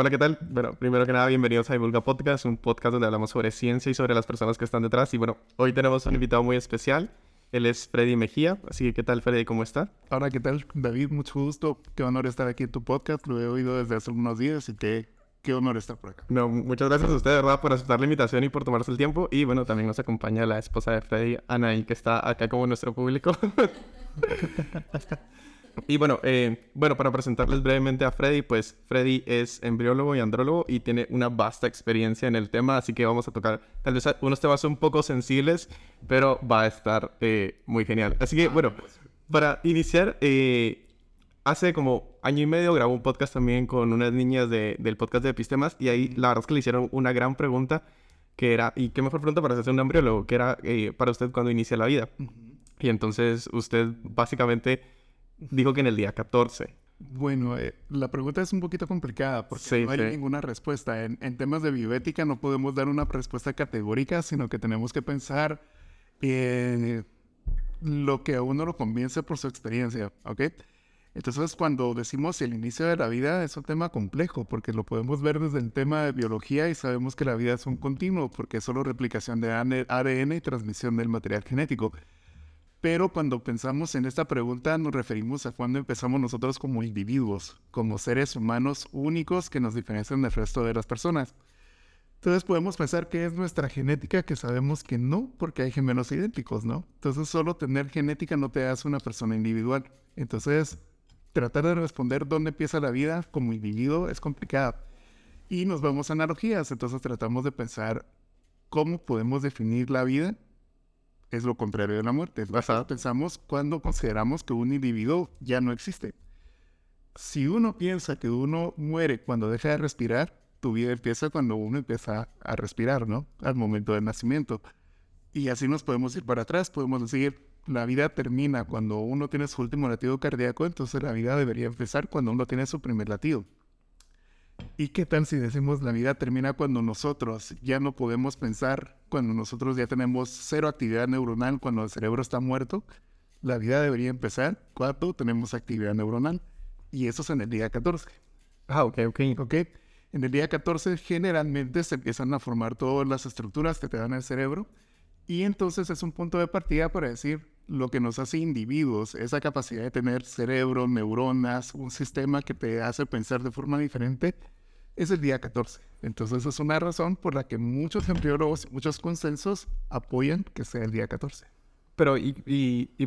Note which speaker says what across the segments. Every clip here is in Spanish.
Speaker 1: Hola, ¿qué tal? Bueno, primero que nada, bienvenidos a Divulga Podcast, un podcast donde hablamos sobre ciencia y sobre las personas que están detrás. Y bueno, hoy tenemos un invitado muy especial. Él es Freddy Mejía. Así que, ¿qué tal, Freddy? ¿Cómo está?
Speaker 2: Hola, ¿qué tal, David? Mucho gusto. Qué honor estar aquí en tu podcast. Lo he oído desde hace unos días y qué, qué honor estar por acá.
Speaker 1: No, muchas gracias a usted, de verdad, por aceptar la invitación y por tomarse el tiempo. Y bueno, también nos acompaña la esposa de Freddy, Anaí, que está acá como nuestro público. Y bueno, eh, bueno, para presentarles brevemente a Freddy, pues Freddy es embriólogo y andrólogo y tiene una vasta experiencia en el tema, así que vamos a tocar tal vez unos temas un poco sensibles, pero va a estar eh, muy genial. Así que bueno, para iniciar, eh, hace como año y medio grabó un podcast también con unas niñas del podcast de Epistemas y ahí la verdad es que le hicieron una gran pregunta que era, ¿y qué mejor pregunta para hacerse un embriólogo? Que era para usted cuando inicia la vida. Y entonces usted básicamente dijo que en el día 14.
Speaker 2: Bueno, eh, la pregunta es un poquito complicada porque no hay ninguna respuesta. En, temas de bioética no podemos dar una respuesta categórica, sino que tenemos que pensar en lo que a uno lo convence por su experiencia, ¿ok? Entonces, cuando decimos el inicio de la vida es un tema complejo, porque lo podemos ver desde el tema de biología y sabemos que la vida es un continuo, porque es solo replicación de ADN y transmisión del material genético. Pero cuando pensamos en esta pregunta nos referimos a cuando empezamos nosotros como individuos, como seres humanos únicos que nos diferencian del resto de las personas. Entonces podemos pensar que es nuestra genética, que sabemos que no, porque hay gemelos idénticos, ¿no? Entonces solo tener genética no te hace una persona individual. Entonces tratar de responder dónde empieza la vida como individuo es complicado. Y nos vamos a analogías, entonces tratamos de pensar cómo podemos definir la vida es lo contrario de la muerte. Es basado, pensamos cuando consideramos que un individuo ya no existe. Si uno piensa que uno muere cuando deja de respirar, tu vida empieza cuando uno empieza a respirar, ¿no? Al momento del nacimiento. Y así nos podemos ir para atrás, podemos decir, la vida termina cuando uno tiene su último latido cardíaco, entonces la vida debería empezar cuando uno tiene su primer latido. ¿Y qué tal si decimos la vida termina cuando nosotros ya no podemos pensar, cuando nosotros ya tenemos cero actividad neuronal, cuando el cerebro está muerto? La vida debería empezar cuando tenemos actividad neuronal. Y eso es en el día 14.
Speaker 1: Ah, ok, ok.
Speaker 2: Ok. En el día 14 generalmente se empiezan a formar todas las estructuras que te dan el cerebro. Y entonces es un punto de partida para decir lo que nos hace individuos, esa capacidad de tener cerebro, neuronas, un sistema que te hace pensar de forma diferente, es el día 14. Entonces es una razón por la que muchos embriólogos y muchos consensos apoyan que sea el día 14.
Speaker 1: Pero, y, y, y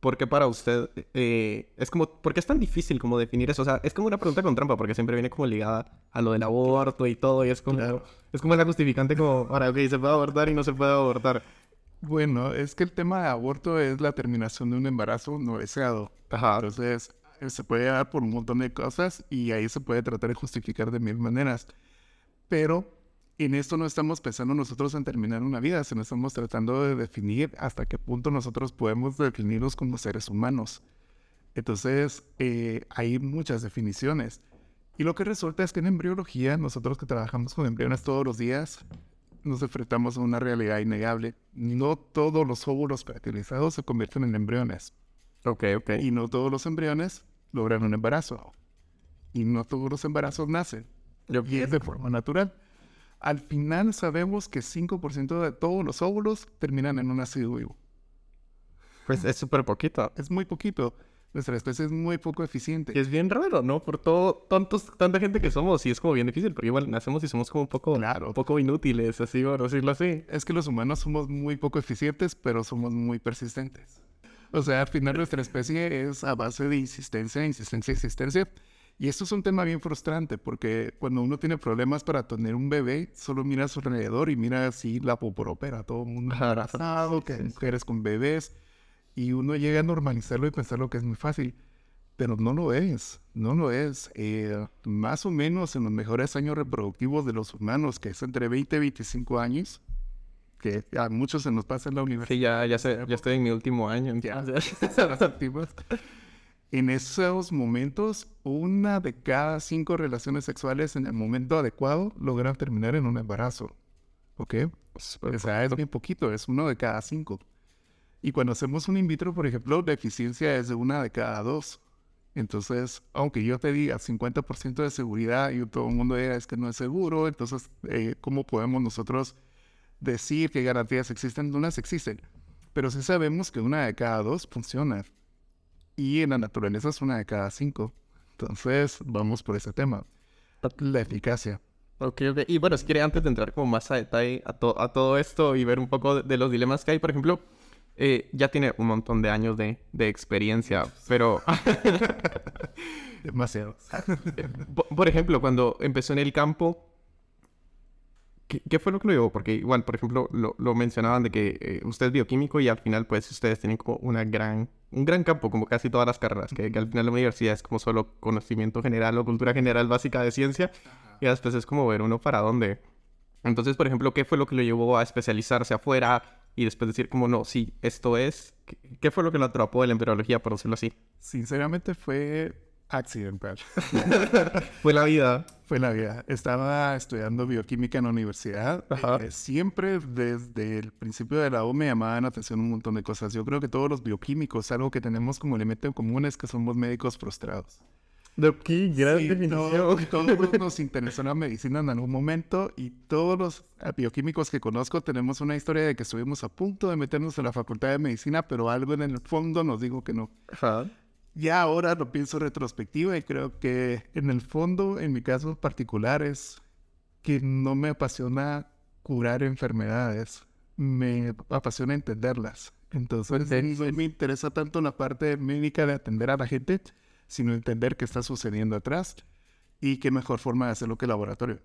Speaker 1: ¿por qué para usted eh, es como, por qué es tan difícil como definir eso? O sea, es como una pregunta con trampa porque siempre viene como ligada a lo del aborto y todo y es como, es como la justificante como, ahora, ok, se puede abortar y no se puede abortar.
Speaker 2: Bueno, es que el tema de aborto es la terminación de un embarazo no deseado. Ajá. Entonces, eh, se puede dar por un montón de cosas y ahí se puede tratar de justificar de mil maneras. Pero en esto no estamos pensando nosotros en terminar una vida, sino estamos tratando de definir hasta qué punto nosotros podemos definirnos como seres humanos. Entonces, eh, hay muchas definiciones. Y lo que resulta es que en embriología, nosotros que trabajamos con embriones todos los días, nos enfrentamos a una realidad innegable. No todos los óvulos fertilizados se convierten en embriones.
Speaker 1: Ok, ok.
Speaker 2: Y no todos los embriones logran un embarazo. Y no todos los embarazos nacen. Y es de forma natural. Al final sabemos que 5% de todos los óvulos terminan en un nacido vivo.
Speaker 1: Pues es súper poquito.
Speaker 2: Es muy poquito. Nuestra especie es muy poco eficiente.
Speaker 1: Y es bien raro, ¿no? Por todo, tantos, tanta gente que somos, y es como bien difícil, porque igual nacemos y somos como un poco, claro. un poco inútiles, así, por decirlo así.
Speaker 2: Es que los humanos somos muy poco eficientes, pero somos muy persistentes. O sea, al final nuestra especie es a base de insistencia, insistencia, insistencia. Y esto es un tema bien frustrante porque cuando uno tiene problemas para tener un bebé, solo mira a su alrededor y mira así la poporopera, todo el mundo embarazado, que mujeres con bebés, y uno llega a normalizarlo y pensarlo que es muy fácil. Pero no lo es, no lo es. Eh, más o menos en los mejores años reproductivos de los humanos, que es entre 20 y 25 años, que a muchos se nos pasa en la universidad.
Speaker 1: Sí, ya, ya, sé, ya estoy en mi último año. Ya,
Speaker 2: en esos momentos, una de cada cinco relaciones sexuales en el momento adecuado logran terminar en un embarazo. ¿Ok? o sea, es bien poquito, es uno de cada cinco. Y cuando hacemos un in vitro, por ejemplo, la eficiencia es de una de cada dos. Entonces, aunque yo te diga 50% de seguridad y todo el mundo diga es que no es seguro, entonces, eh, ¿cómo podemos nosotros decir que garantías existen? Unas existen, pero sí sabemos que una de cada dos funciona. Y en la naturaleza es una de cada cinco. Entonces, vamos por ese tema. La eficacia.
Speaker 1: Ok, ok. Y bueno, si quiere, antes de entrar como más a detalle a, a todo esto y ver un poco de, los dilemas que hay, por ejemplo, eh, ya tiene un montón de años de, de experiencia, pero...
Speaker 2: Demasiado.
Speaker 1: por, ejemplo, cuando empezó en el campo, ¿qué, fue lo que lo llevó? Porque igual, por ejemplo, lo, lo mencionaban de que eh, usted es bioquímico y al final, pues, ustedes tienen como una gran, un gran campo, como casi todas las carreras, que, al final la universidad es como solo conocimiento general o cultura general básica de ciencia, y después es como ver uno para dónde. Entonces, por ejemplo, ¿qué fue lo que lo llevó a especializarse afuera? Y después decir como no, sí, esto es... ¿Qué, fue lo que lo atrapó de la embriología, por decirlo así?
Speaker 2: Sinceramente fue accidental.
Speaker 1: fue la vida.
Speaker 2: Fue la vida. Estaba estudiando bioquímica en la universidad. Eh, siempre desde el principio de la U me llamaban la atención un montón de cosas. Yo creo que todos los bioquímicos, algo que tenemos como elemento en común es que somos médicos frustrados.
Speaker 1: Qué gran definición.
Speaker 2: todos nos interesó la medicina en algún momento y todos los bioquímicos que conozco tenemos una historia de que estuvimos a punto de meternos en la facultad de medicina, pero algo en el fondo nos dijo que no. Ajá. Ya ahora lo pienso retrospectiva y creo que en el fondo, en mi caso particular, es que no me apasiona curar enfermedades, me apasiona entenderlas. Entonces, no me interesa tanto la parte médica de atender a la gente, sino entender qué está sucediendo atrás y qué mejor forma de hacerlo que el laboratorio.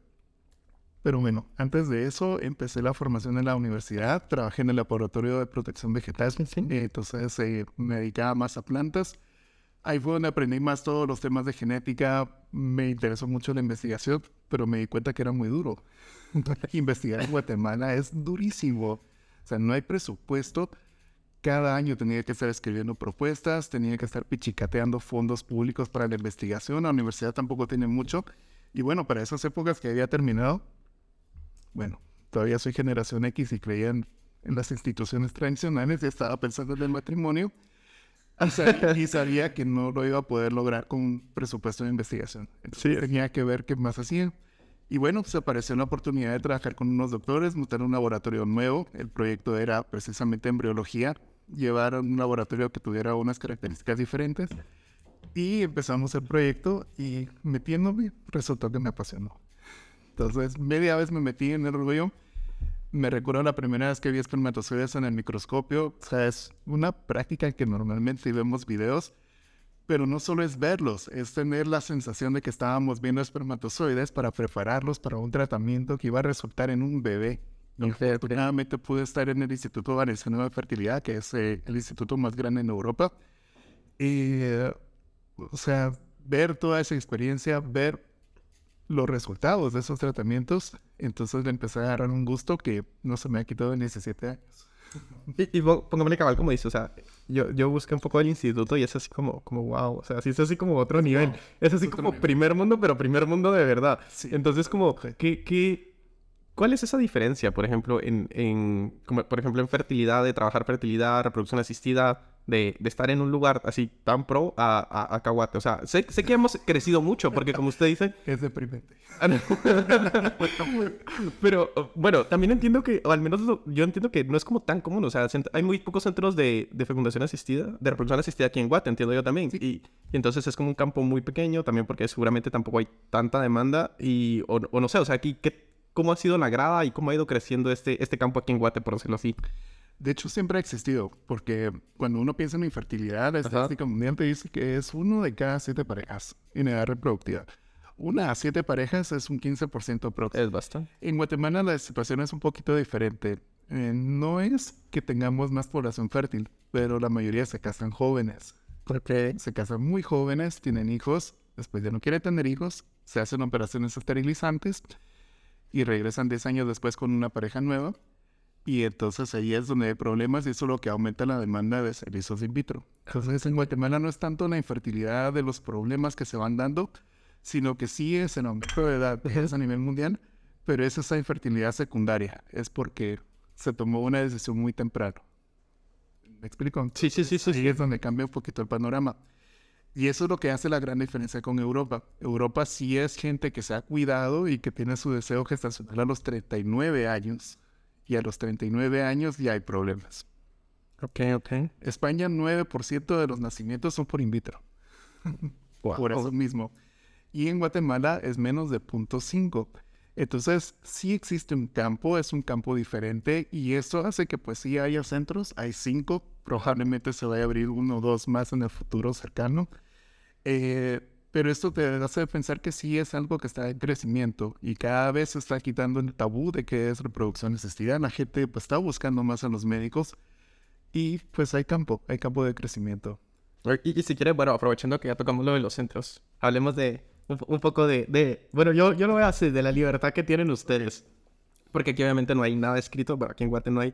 Speaker 2: Pero bueno, antes de eso empecé la formación en la universidad, trabajé en el laboratorio de protección vegetal, entonces eh, me dedicaba más a plantas. Ahí fue donde aprendí más todos los temas de genética, me interesó mucho la investigación, pero me di cuenta que era muy duro. Investigar en Guatemala es durísimo. O sea, no hay presupuesto cada año tenía que estar escribiendo propuestas, tenía que estar pichicateando fondos públicos para la investigación. La universidad tampoco tiene mucho. Y bueno, para esas épocas que había terminado, bueno, todavía soy generación X y creía en, las instituciones tradicionales y estaba pensando en el matrimonio. Y sabía, que no lo iba a poder lograr con un presupuesto de investigación. Entonces tenía que ver qué más hacía. Y bueno, se apareció la oportunidad de trabajar con unos doctores, montar un laboratorio nuevo. El proyecto era precisamente embriología llevar un laboratorio que tuviera unas características diferentes. Y empezamos el proyecto y metiéndome, resultó que me apasionó. Entonces, media vez me metí en el rollo. Me recuerdo la primera vez que vi espermatozoides en el microscopio. O sea, es una práctica que normalmente vemos videos, pero no solo es verlos, es tener la sensación de que estábamos viendo espermatozoides para prepararlos para un tratamiento que iba a resultar en un bebé. Afortunadamente pude estar en el Instituto Valenciano de Fertilidad, que es eh, el instituto más grande en Europa. Y, eh, o sea, ver toda esa experiencia, ver los resultados de esos tratamientos, entonces le empecé a agarrar un gusto que no se me ha quitado en 17 años.
Speaker 1: Y, y póngame cabal como dice, o sea, yo, yo busqué un poco el instituto y es así como, como wow, o sea, sí es así como otro nivel. es así como primer mundo, pero primer mundo de verdad. Entonces como, ¿qué, qué, ¿Cuál es esa diferencia, por ejemplo, en, en como, por ejemplo, en fertilidad, de trabajar fertilidad, reproducción asistida, de, de estar en un lugar así tan pro a, a, a? O sea, sé, sé, que hemos crecido mucho, porque como usted dice...
Speaker 2: Es deprimente.
Speaker 1: Pero, bueno, también entiendo que, o al menos yo entiendo que no es como tan común. O sea, hay muy pocos centros de, de fecundación asistida, de reproducción asistida aquí en Guate, entiendo yo también. Y, y, entonces es como un campo muy pequeño, también porque seguramente tampoco hay tanta demanda. Y, o, o no sé, o sea, aquí, ¿qué cómo ha sido la grada y cómo ha ido creciendo este, este campo aquí en Guate, por decirlo así.
Speaker 2: De hecho, siempre ha existido, porque cuando uno piensa en infertilidad, la estadística mundial te dice que es uno de cada siete parejas en edad reproductiva. Una a siete parejas es un 15% próximo.
Speaker 1: Es bastante.
Speaker 2: En Guatemala la situación es un poquito diferente. Eh, no es que tengamos más población fértil, pero la mayoría se casan jóvenes.
Speaker 1: qué?
Speaker 2: Se casan muy jóvenes, tienen hijos, después ya no quieren tener hijos, se hacen operaciones esterilizantes y regresan 10 años después con una pareja nueva. Y entonces ahí es donde hay problemas y eso es lo que aumenta la demanda de servicios in vitro. Entonces en Guatemala no es tanto la infertilidad de los problemas que se van dando, sino que sí es el aumento de edad a nivel mundial, pero es esa infertilidad secundaria. Es porque se tomó una decisión muy temprano. ¿Me explico?
Speaker 1: Sí, sí, sí. sí,
Speaker 2: ahí es donde cambia un poquito el panorama. Y eso es lo que hace la gran diferencia con Europa. Europa sí es gente que se ha cuidado y que tiene su deseo gestacional a los 39 años. Y a los 39 años ya hay problemas.
Speaker 1: Ok, ok.
Speaker 2: España, 9% de los nacimientos son por in vitro. Por eso mismo. Y en Guatemala es menos de 0.5. Entonces, sí existe un campo, es un campo diferente y eso hace que pues sí haya centros, hay cinco, probablemente se vaya a abrir uno o dos más en el futuro cercano. Eh, pero esto te hace pensar que sí es algo que está en crecimiento y cada vez se está quitando el tabú de que es reproducción asistida. La gente pues, está buscando más a los médicos y pues hay campo, hay campo de crecimiento.
Speaker 1: Y, si quieres, bueno, aprovechando que ya tocamos lo de los centros, hablemos de un, poco de, de, Bueno, yo, yo lo voy a hacer de la libertad que tienen ustedes. Porque aquí obviamente no hay nada escrito, pero aquí en Guate no hay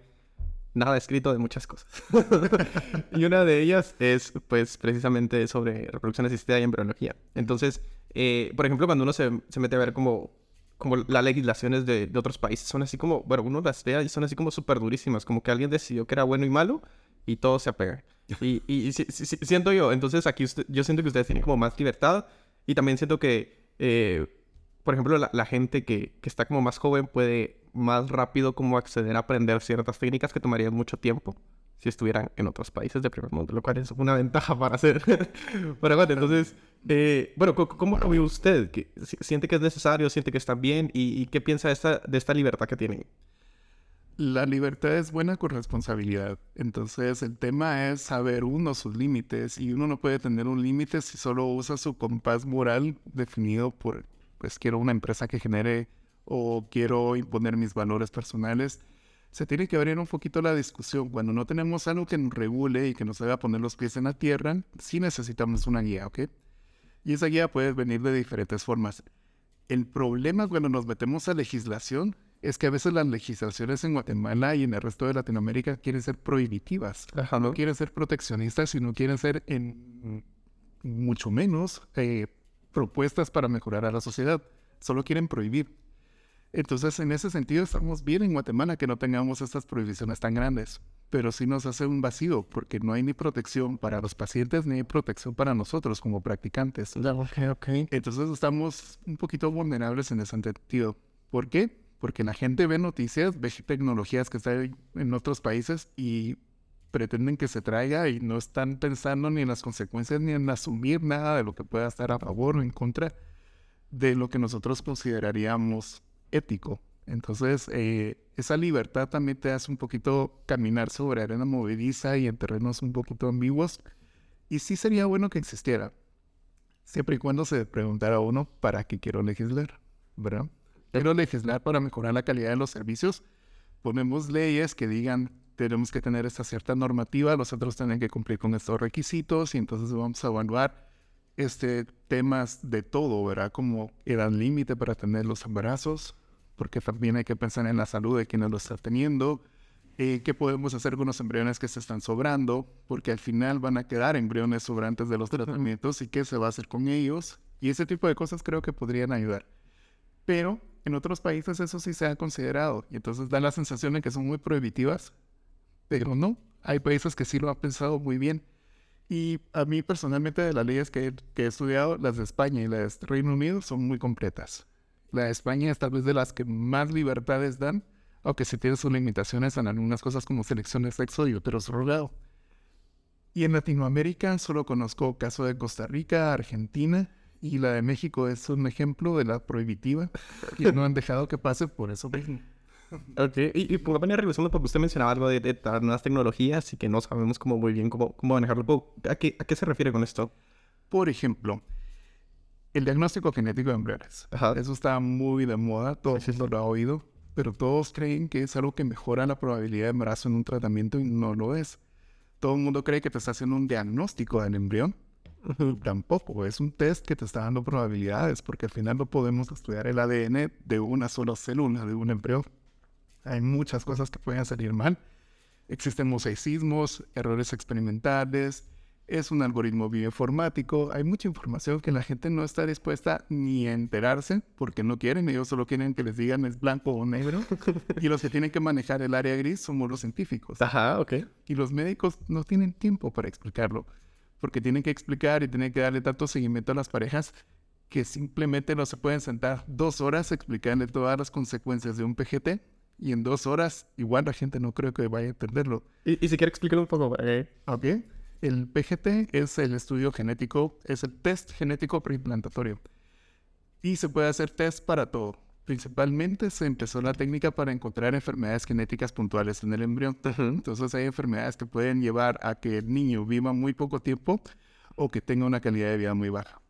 Speaker 1: nada escrito de muchas cosas. y una de ellas es, pues, precisamente sobre reproducción asistida y embriología. Entonces, eh, por ejemplo, cuando uno se, se, mete a ver como, como las legislaciones de, de, otros países, son así como, bueno, uno las ve y son así como súper durísimas, como que alguien decidió que era bueno y malo y todo se apega. Y, y, siento yo, entonces aquí usted, yo siento que ustedes tienen como más libertad y también siento que, eh, por ejemplo, la, gente que, que, está como más joven puede más rápido como acceder a aprender ciertas técnicas que tomarían mucho tiempo si estuvieran en otros países de primer mundo, lo cual es una ventaja para hacer. Pero bueno, entonces, eh, bueno, ¿cómo lo ve usted? ¿Siente que es necesario? ¿Siente que está bien? ¿Y, qué piensa de esta, de esta libertad que tienen?
Speaker 2: La libertad es buena con responsabilidad. Entonces el tema es saber uno sus límites y uno no puede tener un límite si solo usa su compás moral definido por, pues quiero una empresa que genere o quiero imponer mis valores personales. Se tiene que abrir un poquito la discusión. Cuando no tenemos algo que nos regule y que nos haga poner los pies en la tierra, sí necesitamos una guía, ¿ok? Y esa guía puede venir de diferentes formas. El problema cuando nos metemos a legislación es que a veces las legislaciones en Guatemala y en el resto de Latinoamérica quieren ser prohibitivas. ¿no? quieren ser proteccionistas, sino quieren ser en mucho menos eh, propuestas para mejorar a la sociedad. Solo quieren prohibir. Entonces, en ese sentido, estamos bien en Guatemala que no tengamos estas prohibiciones tan grandes. Pero sí nos hace un vacío, porque no hay ni protección para los pacientes ni protección para nosotros como practicantes. Entonces, estamos un poquito vulnerables en ese sentido. ¿Por qué? porque la gente ve noticias, ve tecnologías que están en otros países y pretenden que se traiga y no están pensando ni en las consecuencias ni en asumir nada de lo que pueda estar a favor o en contra de lo que nosotros consideraríamos ético. Entonces, eh, esa libertad también te hace un poquito caminar sobre arena movediza y en terrenos un poquito ambiguos. Y sí sería bueno que existiera, siempre y cuando se preguntara uno para qué quiero legislar, ¿verdad? Quiero legislar para mejorar la calidad de los servicios. Ponemos leyes que digan tenemos que tener esta cierta normativa, los otros tienen que cumplir con estos requisitos y entonces vamos a evaluar este, temas de todo, ¿verdad? Como edad límite para tener los embarazos, porque también hay que pensar en la salud de quienes lo están teniendo, eh, qué podemos hacer con los embriones que se están sobrando, porque al final van a quedar embriones sobrantes de los tratamientos y qué se va a hacer con ellos. Y ese tipo de cosas creo que podrían ayudar. Pero en otros países eso sí se ha considerado y entonces da la sensación de que son muy prohibitivas, pero no, hay países que sí lo han pensado muy bien. Y a mí personalmente de las leyes que, he estudiado, las de España y las de Reino Unido son muy completas. La de España es tal vez de las que más libertades dan, aunque se tiene sus limitaciones en algunas cosas como selección de sexo y surrogado. Y en Latinoamérica solo conozco caso de Costa Rica, Argentina y la de México es un ejemplo de la prohibitiva y no han dejado que pase por eso mismo.
Speaker 1: Ok, y, y por venir regresando, porque usted mencionaba algo de, de, nuevas tecnologías y que no sabemos cómo muy bien cómo, cómo manejarlo. ¿A qué, ¿A qué se refiere con esto?
Speaker 2: Por ejemplo, el diagnóstico genético de embriones. Eso está muy de moda, todo el mundo lo ha oído, pero todos creen que es algo que mejora la probabilidad de embarazo en un tratamiento y no lo es. Todo el mundo cree que te está haciendo un diagnóstico del embrión, Tampoco, es un test que te está dando probabilidades, porque al final no podemos estudiar el ADN de una sola célula, de un embrión. Hay muchas cosas que pueden salir mal. Existen mosaicismos, errores experimentales, es un algoritmo bioinformático, hay mucha información que la gente no está dispuesta ni a enterarse porque no quieren, ellos solo quieren que les digan es blanco o negro. y los que tienen que manejar el área gris somos los científicos.
Speaker 1: Ajá, ok.
Speaker 2: Y los médicos no tienen tiempo para explicarlo porque tienen que explicar y tienen que darle tanto seguimiento a las parejas que simplemente no se pueden sentar dos horas explicando todas las consecuencias de un PGT y en dos horas igual la gente no creo que vaya a entenderlo.
Speaker 1: Y, si quiere explicar un poco.
Speaker 2: Eh. Ok. El PGT es el estudio genético, es el test genético preimplantatorio. Y se puede hacer test para todo. Principalmente se empezó la técnica para encontrar enfermedades genéticas puntuales en el embrión. Entonces hay enfermedades que pueden llevar a que el niño viva muy poco tiempo o que tenga una calidad de vida muy baja.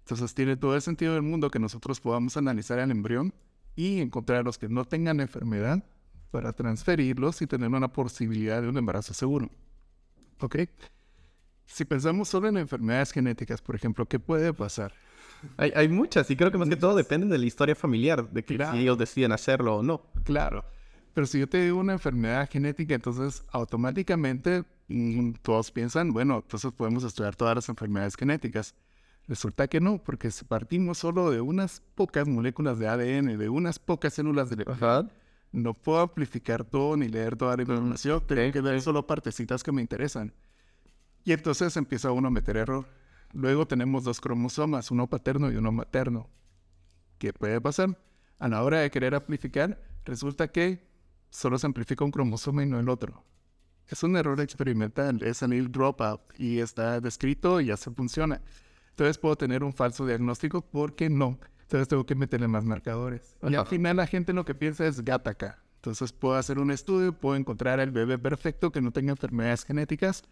Speaker 2: Entonces tiene todo el sentido del mundo que nosotros podamos analizar el embrión y encontrar a los que no tengan enfermedad para transferirlos y tener una posibilidad de un embarazo seguro. ¿Ok? Si pensamos solo en enfermedades genéticas, por ejemplo, ¿qué puede pasar?
Speaker 1: Hay, hay muchas y creo que más que todo depende de la historia familiar, de que si ellos deciden hacerlo o no.
Speaker 2: Claro. Pero si yo te digo una enfermedad genética, entonces automáticamente mm, todos piensan, bueno, entonces podemos estudiar todas las enfermedades genéticas. Resulta que no, porque si partimos solo de unas pocas moléculas de ADN, de unas pocas células de Ajá. no puedo amplificar todo ni leer toda la información. Tengo que ver solo partecitas que me interesan. Y entonces empieza uno a meter error. Luego tenemos dos cromosomas, uno paterno y uno materno. ¿Qué puede pasar? A la hora de querer amplificar, resulta que solo se amplifica un cromosoma y no el otro. Es un error experimental, es el dropout y está descrito y ya se funciona. Entonces puedo tener un falso diagnóstico porque no. Entonces tengo que meterle más marcadores. Y al final la gente lo que piensa es gataca. Entonces puedo hacer un estudio, puedo encontrar el bebé perfecto que no tenga enfermedades genéticas,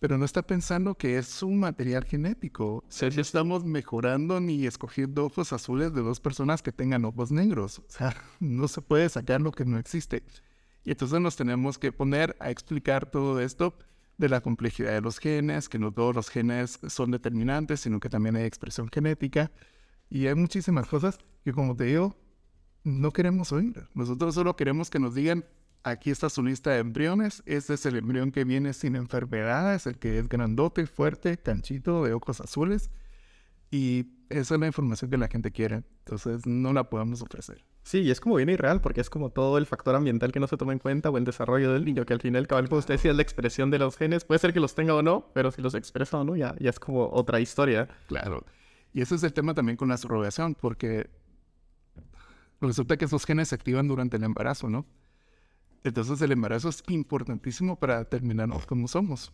Speaker 2: pero no está pensando que es un material genético. O sea, estamos mejorando ni escogiendo ojos azules de dos personas que tengan ojos negros. O sea, no se puede sacar lo que no existe. Y entonces nos tenemos que poner a explicar todo esto de la complejidad de los genes, que no todos los genes son determinantes, sino que también hay expresión genética. Y hay muchísimas cosas que, como te digo, no queremos oír. Nosotros solo queremos que nos digan, aquí está su lista de embriones, este es el embrión que viene sin enfermedades, el que es grandote, fuerte, canchito, de ojos azules. Y esa es la información que la gente quiere. Entonces no la podemos ofrecer.
Speaker 1: Sí, y es como bien irreal porque es como todo el factor ambiental que no se toma en cuenta o el desarrollo del niño, que al final, cabal, como usted decía, es la expresión de los genes. Puede ser que los tenga o no, pero si los expresa o no, ya, ya es como otra historia.
Speaker 2: Claro. Y ese es el tema también con la subrogación, porque resulta que esos genes se activan durante el embarazo, ¿no? Entonces el embarazo es importantísimo para determinarnos cómo somos.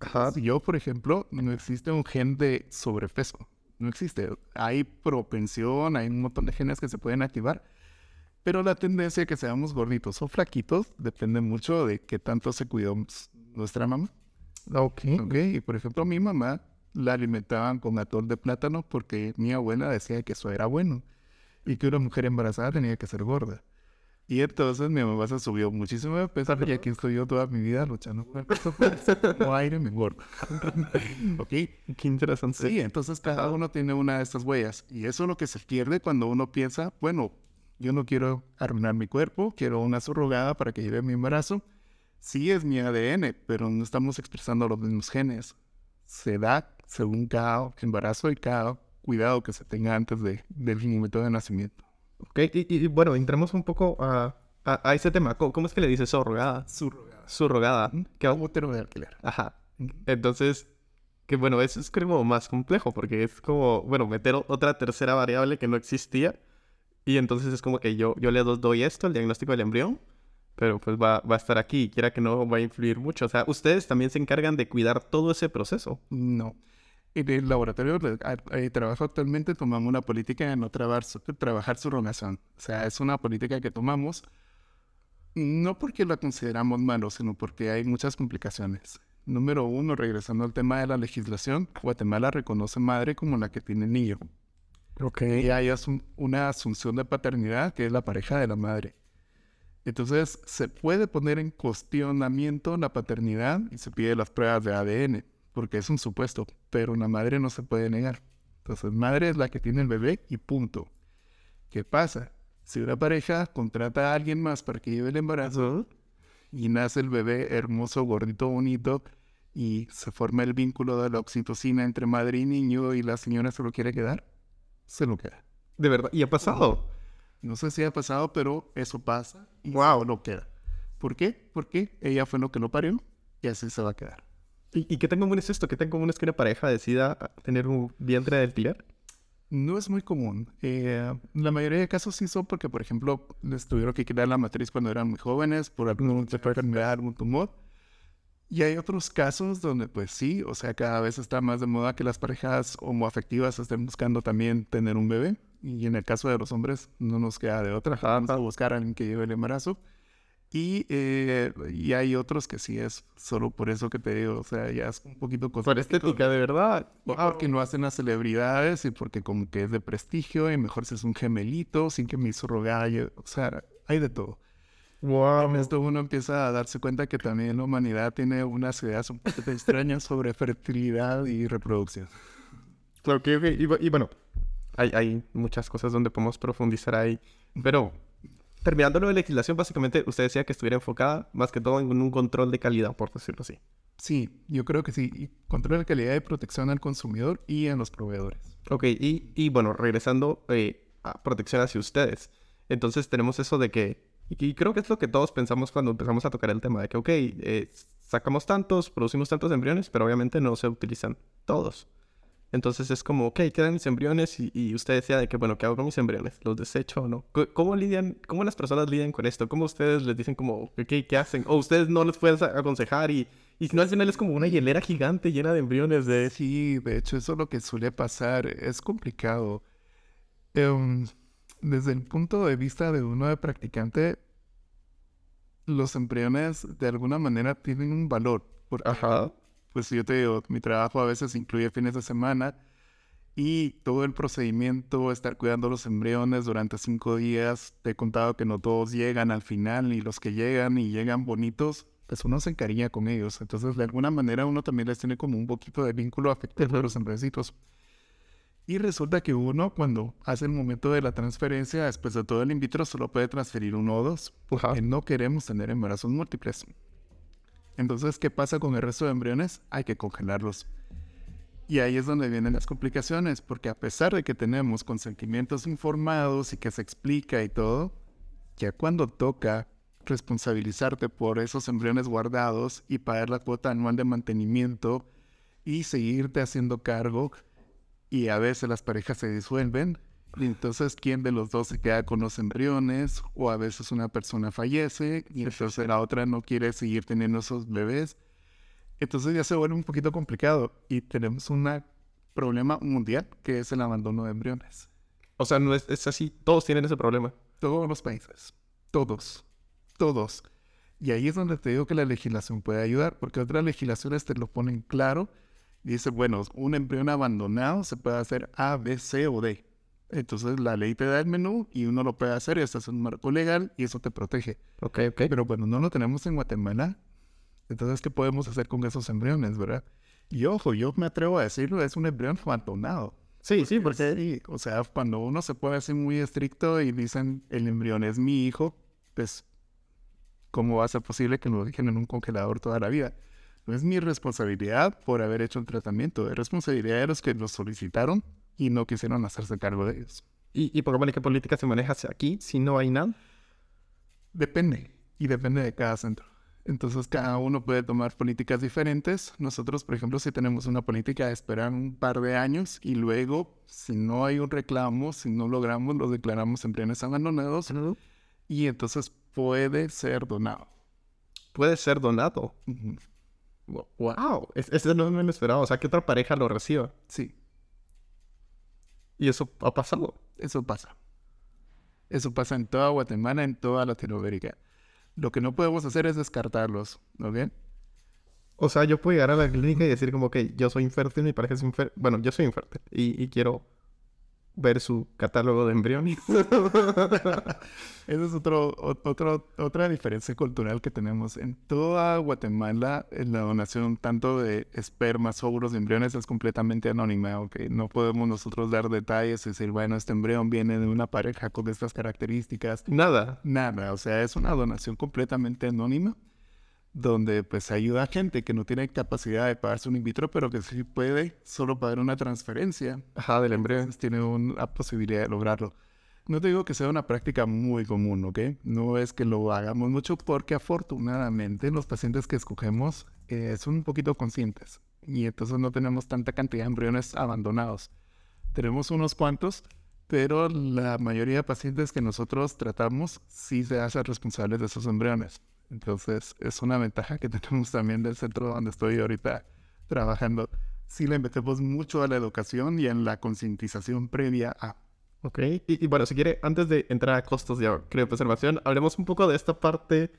Speaker 2: Ajá. Yo, por ejemplo, no existe un gen de sobrepeso no existe. Hay propensión, hay un montón de genes que se pueden activar, pero la tendencia a que seamos gorditos o flaquitos depende mucho de qué tanto se cuidó nuestra mamá. Ok. Ok, y por ejemplo, mi mamá la alimentaban con atol de plátano porque mi abuela decía que eso era bueno y que una mujer embarazada tenía que ser gorda. Y entonces mi mamá se subió muchísimo de peso y aquí estoy yo toda mi vida luchando con el peso. Como aire me engordo. ¿Ok?
Speaker 1: Qué interesante.
Speaker 2: Sí, entonces cada uno tiene una de estas huellas. Y eso es lo que se pierde cuando uno piensa, bueno, yo no quiero arruinar mi cuerpo, quiero una surrogada para que lleve mi embarazo. Sí es mi ADN, pero no estamos expresando los mismos genes. Se da según cada embarazo y cada cuidado que se tenga antes de, del momento de nacimiento.
Speaker 1: Ok, y, bueno, entremos un poco a, a, ese tema. ¿Cómo, es que le dices surrogada?
Speaker 2: Surrogada.
Speaker 1: Surrogada.
Speaker 2: ¿Qué útero de alquiler.
Speaker 1: Ajá. Entonces, que bueno, eso es como más complejo porque es como, bueno, meter otra tercera variable que no existía. Y entonces es como que yo, yo le doy esto, el diagnóstico del embrión, pero pues va, va a estar aquí, quiera que no va a influir mucho. O sea, ustedes también se encargan de cuidar todo ese proceso.
Speaker 2: No. En el laboratorio de trabajo actualmente tomamos una política de no trabajar, trabajar su relación. O sea, es una política que tomamos no porque la consideramos malo, sino porque hay muchas complicaciones. Número uno, regresando al tema de la legislación, Guatemala reconoce madre como la que tiene niño.
Speaker 1: Ok.
Speaker 2: Y hay una asunción de paternidad que es la pareja de la madre. Entonces, se puede poner en cuestionamiento la paternidad y se pide las pruebas de ADN porque es un supuesto, pero una madre no se puede negar. Entonces, madre es la que tiene el bebé y punto. ¿Qué pasa? Si una pareja contrata a alguien más para que lleve el embarazo y nace el bebé hermoso, gordito, bonito, y se forma el vínculo de la oxitocina entre madre y niño y la señora se lo quiere quedar, se lo queda.
Speaker 1: ¿De verdad? ¿Y ha pasado?
Speaker 2: No sé si ha pasado, pero eso pasa
Speaker 1: y wow.
Speaker 2: lo queda. ¿Por qué? Porque ella fue lo que lo parió y así se va a quedar.
Speaker 1: ¿Y, qué tan común es esto? ¿Qué tan común es que una pareja decida tener un vientre de alquiler?
Speaker 2: No es muy común. Eh, la mayoría de casos sí son porque, por ejemplo, les tuvieron que quitar la matriz cuando eran muy jóvenes por algún enfermedad, algún tumor. Y hay otros casos donde, pues sí, o sea, cada vez está más de moda que las parejas homoafectivas estén buscando también tener un bebé. Y en el caso de los hombres, no nos queda de otra. Vamos a buscar a alguien que lleve el embarazo. Y, eh, y hay otros que sí es solo por eso que te digo, o sea, ya es un poquito
Speaker 1: Por estética, de verdad.
Speaker 2: Porque no hacen las celebridades y porque como que es de prestigio y mejor si es un gemelito sin que me hizo rogar. O sea, hay de todo. Wow. En esto uno empieza a darse cuenta que también la humanidad tiene unas ideas un poco extrañas sobre fertilidad y reproducción.
Speaker 1: Claro que, y, y, bueno, hay, hay muchas cosas donde podemos profundizar ahí, pero terminando lo de legislación, básicamente usted decía que estuviera enfocada más que todo en un control de calidad, por decirlo así.
Speaker 2: Sí, yo creo que sí. Y control de calidad y protección al consumidor y a los proveedores.
Speaker 1: Ok, y, y bueno, regresando eh, a protección hacia ustedes. Entonces tenemos eso de que, y creo que es lo que todos pensamos cuando empezamos a tocar el tema, de que, ok, eh, sacamos tantos, producimos tantos embriones, pero obviamente no se utilizan todos. Entonces es como, ok, quedan mis embriones y, usted decía de que, bueno, ¿qué hago con mis embriones? ¿Los desecho o no? ¿Cómo lidian, cómo las personas lidian con esto? ¿Cómo ustedes les dicen como, ok, ¿qué hacen? O ustedes no les pueden aconsejar y, y si no al final es como una hielera gigante llena de embriones de...
Speaker 2: Sí, de hecho eso es lo que suele pasar, es complicado. Em, desde el punto de vista de uno de practicante, los embriones de alguna manera tienen un valor.
Speaker 1: Ajá
Speaker 2: pues yo te digo, mi trabajo a veces incluye fines de semana y todo el procedimiento, estar cuidando los embriones durante cinco días. Te he contado que no todos llegan al final y los que llegan y llegan bonitos, pues uno se encariña con ellos. Entonces, de alguna manera, uno también les tiene como un poquito de vínculo afectivo a los embrionitos. Y resulta que uno, cuando hace el momento de la transferencia, después de todo el in vitro, solo puede transferir uno o dos. Porque no queremos tener embarazos múltiples. Entonces, ¿qué pasa con el resto de embriones? Hay que congelarlos. Y ahí es donde vienen las complicaciones, porque a pesar de que tenemos consentimientos informados y que se explica y todo, ya cuando toca responsabilizarte por esos embriones guardados y pagar la cuota anual de mantenimiento y seguirte haciendo cargo, y a veces las parejas se disuelven, entonces, ¿quién de los dos se queda con los embriones? O a veces una persona fallece y entonces la otra no quiere seguir teniendo esos bebés. Entonces ya se vuelve un poquito complicado y tenemos un problema mundial que es el abandono de embriones.
Speaker 1: O sea, no es, es así, todos tienen ese problema.
Speaker 2: Todos los países, todos, todos. Y ahí es donde te digo que la legislación puede ayudar, porque otras legislaciones te lo ponen claro y dice, bueno, un embrión abandonado se puede hacer A, B, C o D. Entonces la ley te da el menú y uno lo puede hacer, estás es un marco legal y eso te protege.
Speaker 1: Ok, ok.
Speaker 2: Pero bueno, no lo tenemos en Guatemala. Entonces, ¿qué podemos hacer con esos embriones, verdad? Y ojo, yo me atrevo a decirlo, es un embrión abandonado.
Speaker 1: Sí, sí, porque... Sí,
Speaker 2: o sea, cuando uno se puede hacer muy estricto y dicen, el embrión es mi hijo, pues, ¿cómo va a ser posible que lo dejen en un congelador toda la vida? No es mi responsabilidad por haber hecho un tratamiento, es responsabilidad de los que lo solicitaron y no quisieron hacerse cargo de ellos.
Speaker 1: ¿Y, y por qué política se maneja aquí si no hay nada?
Speaker 2: Depende, y depende de cada centro. Entonces cada uno puede tomar políticas diferentes. Nosotros, por ejemplo, si tenemos una política de esperar un par de años y luego, si no hay un reclamo, si no logramos, lo declaramos en bienes abandonados y entonces puede ser donado.
Speaker 1: Puede ser donado. Wow, ese no me lo esperaba. O sea, que otra pareja lo reciba.
Speaker 2: Sí.
Speaker 1: Y eso ha pasado.
Speaker 2: Eso pasa. Eso pasa en toda Guatemala, en toda Latinoamérica. Lo que no podemos hacer es descartarlos, ¿ok?
Speaker 1: O sea, yo puedo llegar a la clínica y decir como que yo soy infértil, mi pareja es infértil. Bueno, yo soy infértil y quiero ver su catálogo de embriones.
Speaker 2: Esa es otro, otro, otra diferencia cultural que tenemos. En toda Guatemala, en la donación tanto de espermas, óvulos de embriones es completamente anónima. Okay? No podemos nosotros dar detalles y decir, bueno, este embrión viene de una pareja con estas características.
Speaker 1: Nada.
Speaker 2: Nada. O sea, es una donación completamente anónima donde pues ayuda a gente que no tiene capacidad de pagarse un in vitro, pero que sí puede solo pagar una transferencia.
Speaker 1: Ajá, del embrión.
Speaker 2: tiene una posibilidad de lograrlo. No te digo que sea una práctica muy común, ¿ok? No es que lo hagamos mucho porque afortunadamente los pacientes que escogemos eh, son un poquito conscientes y entonces no tenemos tanta cantidad de embriones abandonados. Tenemos unos cuantos, pero la mayoría de pacientes que nosotros tratamos sí se hacen responsables de esos embriones. Entonces es una ventaja que tenemos también del centro donde estoy ahorita trabajando. Sí le metemos mucho a la educación y en la concientización previa a.
Speaker 1: Ok, y, y, bueno, si quiere, antes de entrar a costos de criopreservación, hablemos un poco de esta parte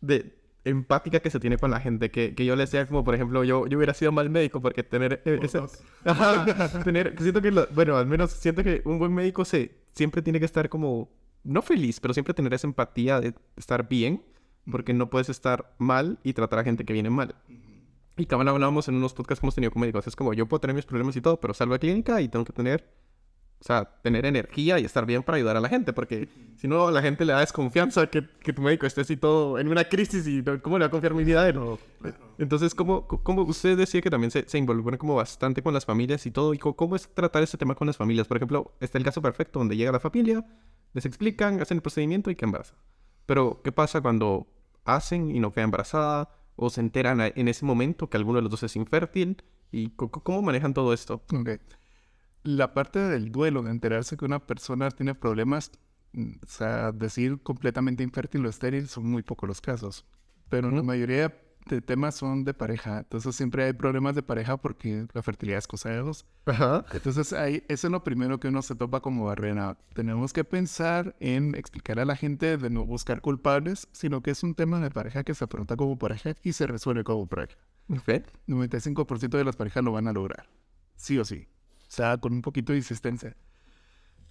Speaker 1: de empática que se tiene con la gente. Que, que yo le decía, como por ejemplo, yo, yo hubiera sido mal médico porque tener eh, ese. tener, siento que, bueno, al menos siento que un buen médico se, siempre tiene que estar como, no feliz, pero siempre tener esa empatía de estar bien, porque no puedes estar mal y tratar a gente que viene mal. Y como hablábamos en unos podcasts que hemos tenido con médicos, es como yo puedo tener mis problemas y todo, pero salgo de clínica y tengo que tener o sea, tener energía y estar bien para ayudar a la gente, porque si no, la gente le da desconfianza que, que tu médico esté así todo en una crisis y ¿cómo le va a confiar mi vida? No. Entonces, ¿cómo, ¿cómo, usted decía que también se, se involucran como bastante con las familias y todo? ¿Y cómo, es tratar este tema con las familias? Por ejemplo, está el caso perfecto donde llega la familia, les explican, hacen el procedimiento y queda embarazada. Pero, ¿qué pasa cuando hacen y no queda embarazada? ¿O se enteran en ese momento que alguno de los dos es infértil? ¿Y cómo manejan todo esto?
Speaker 2: Ok la parte del duelo, de enterarse que una persona tiene problemas, mm, o sea, decir completamente infértil o estéril son muy pocos los casos. Pero la mayoría de temas son de pareja. Entonces siempre hay problemas de pareja porque la fertilidad es cosa de dos. Ajá. Entonces ahí, eso es lo primero que uno se topa como barrera. Tenemos que pensar en explicar a la gente de no buscar culpables, sino que es un tema de pareja que se afronta como pareja y se resuelve como pareja.
Speaker 1: Okay.
Speaker 2: 95% de las parejas lo van a lograr. Sí o sí. O sea, con un poquito de insistencia.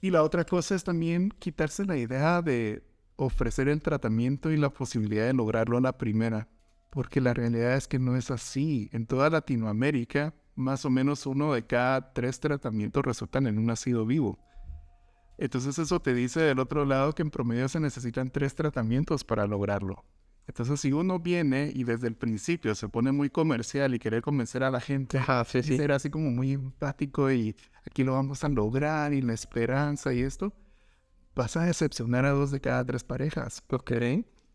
Speaker 2: Y la otra cosa es también quitarse la idea de ofrecer el tratamiento y la posibilidad de lograrlo a la primera, porque la realidad es que no es así. En toda Latinoamérica, más o menos uno de cada tres tratamientos resultan en un nacido vivo. Entonces eso te dice del otro lado que en promedio se necesitan tres tratamientos para lograrlo. Entonces, si uno viene y desde el principio se pone muy comercial y quiere convencer a la gente, y ser así como muy empático y aquí lo vamos a lograr y la esperanza y esto, vas a decepcionar a dos de cada tres parejas.
Speaker 1: Ok.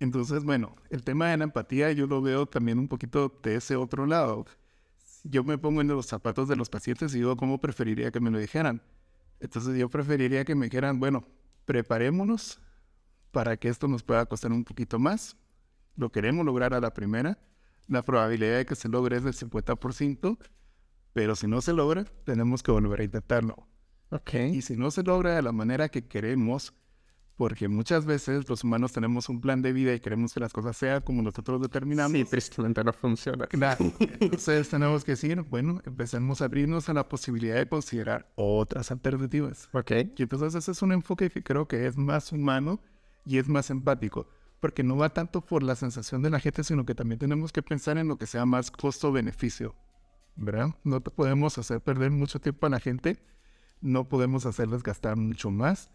Speaker 2: Entonces, bueno, el tema de la empatía yo lo veo también un poquito de ese otro lado. Yo me pongo en los zapatos de los pacientes y digo, ¿cómo preferiría que me lo dijeran? Entonces, yo preferiría que me dijeran, bueno, preparémonos para que esto nos pueda costar un poquito más lo queremos lograr a la primera, la probabilidad de que se logre es del 50%, pero si no se logra, tenemos que volver a intentarlo.
Speaker 1: Okay.
Speaker 2: Y si no se logra de la manera que queremos, porque muchas veces los humanos tenemos un plan de vida y queremos que las cosas sean como nosotros determinamos.
Speaker 1: Sí, tristemente no funciona.
Speaker 2: Claro. Entonces tenemos que decir, bueno, empecemos a abrirnos a la posibilidad de considerar otras alternativas.
Speaker 1: Ok.
Speaker 2: Y entonces ese es un enfoque que creo que es más humano y es más empático porque no va tanto por la sensación de la gente, sino que también tenemos que pensar en lo que sea más costo-beneficio, ¿verdad? No podemos hacer perder mucho tiempo a la gente, no podemos hacerles gastar mucho más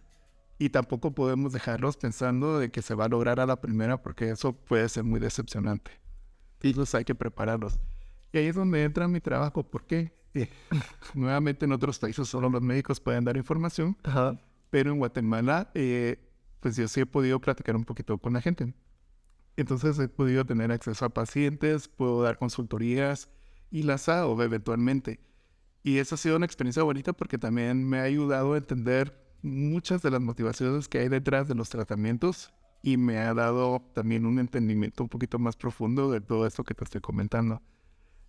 Speaker 2: y tampoco podemos dejarlos pensando de que se va a lograr a la primera porque eso puede ser muy decepcionante. Y los hay que prepararlos. Y ahí es donde entra mi trabajo, porque eh, nuevamente en otros países solo los médicos pueden dar información, pero en Guatemala eh, pues yo sí he podido platicar un poquito con la gente. Entonces he podido tener acceso a pacientes, puedo dar consultorías y las hago eventualmente. Y eso ha sido una experiencia bonita porque también me ha ayudado a entender muchas de las motivaciones que hay detrás de los tratamientos y me ha dado también un entendimiento un poquito más profundo de todo esto que te estoy comentando.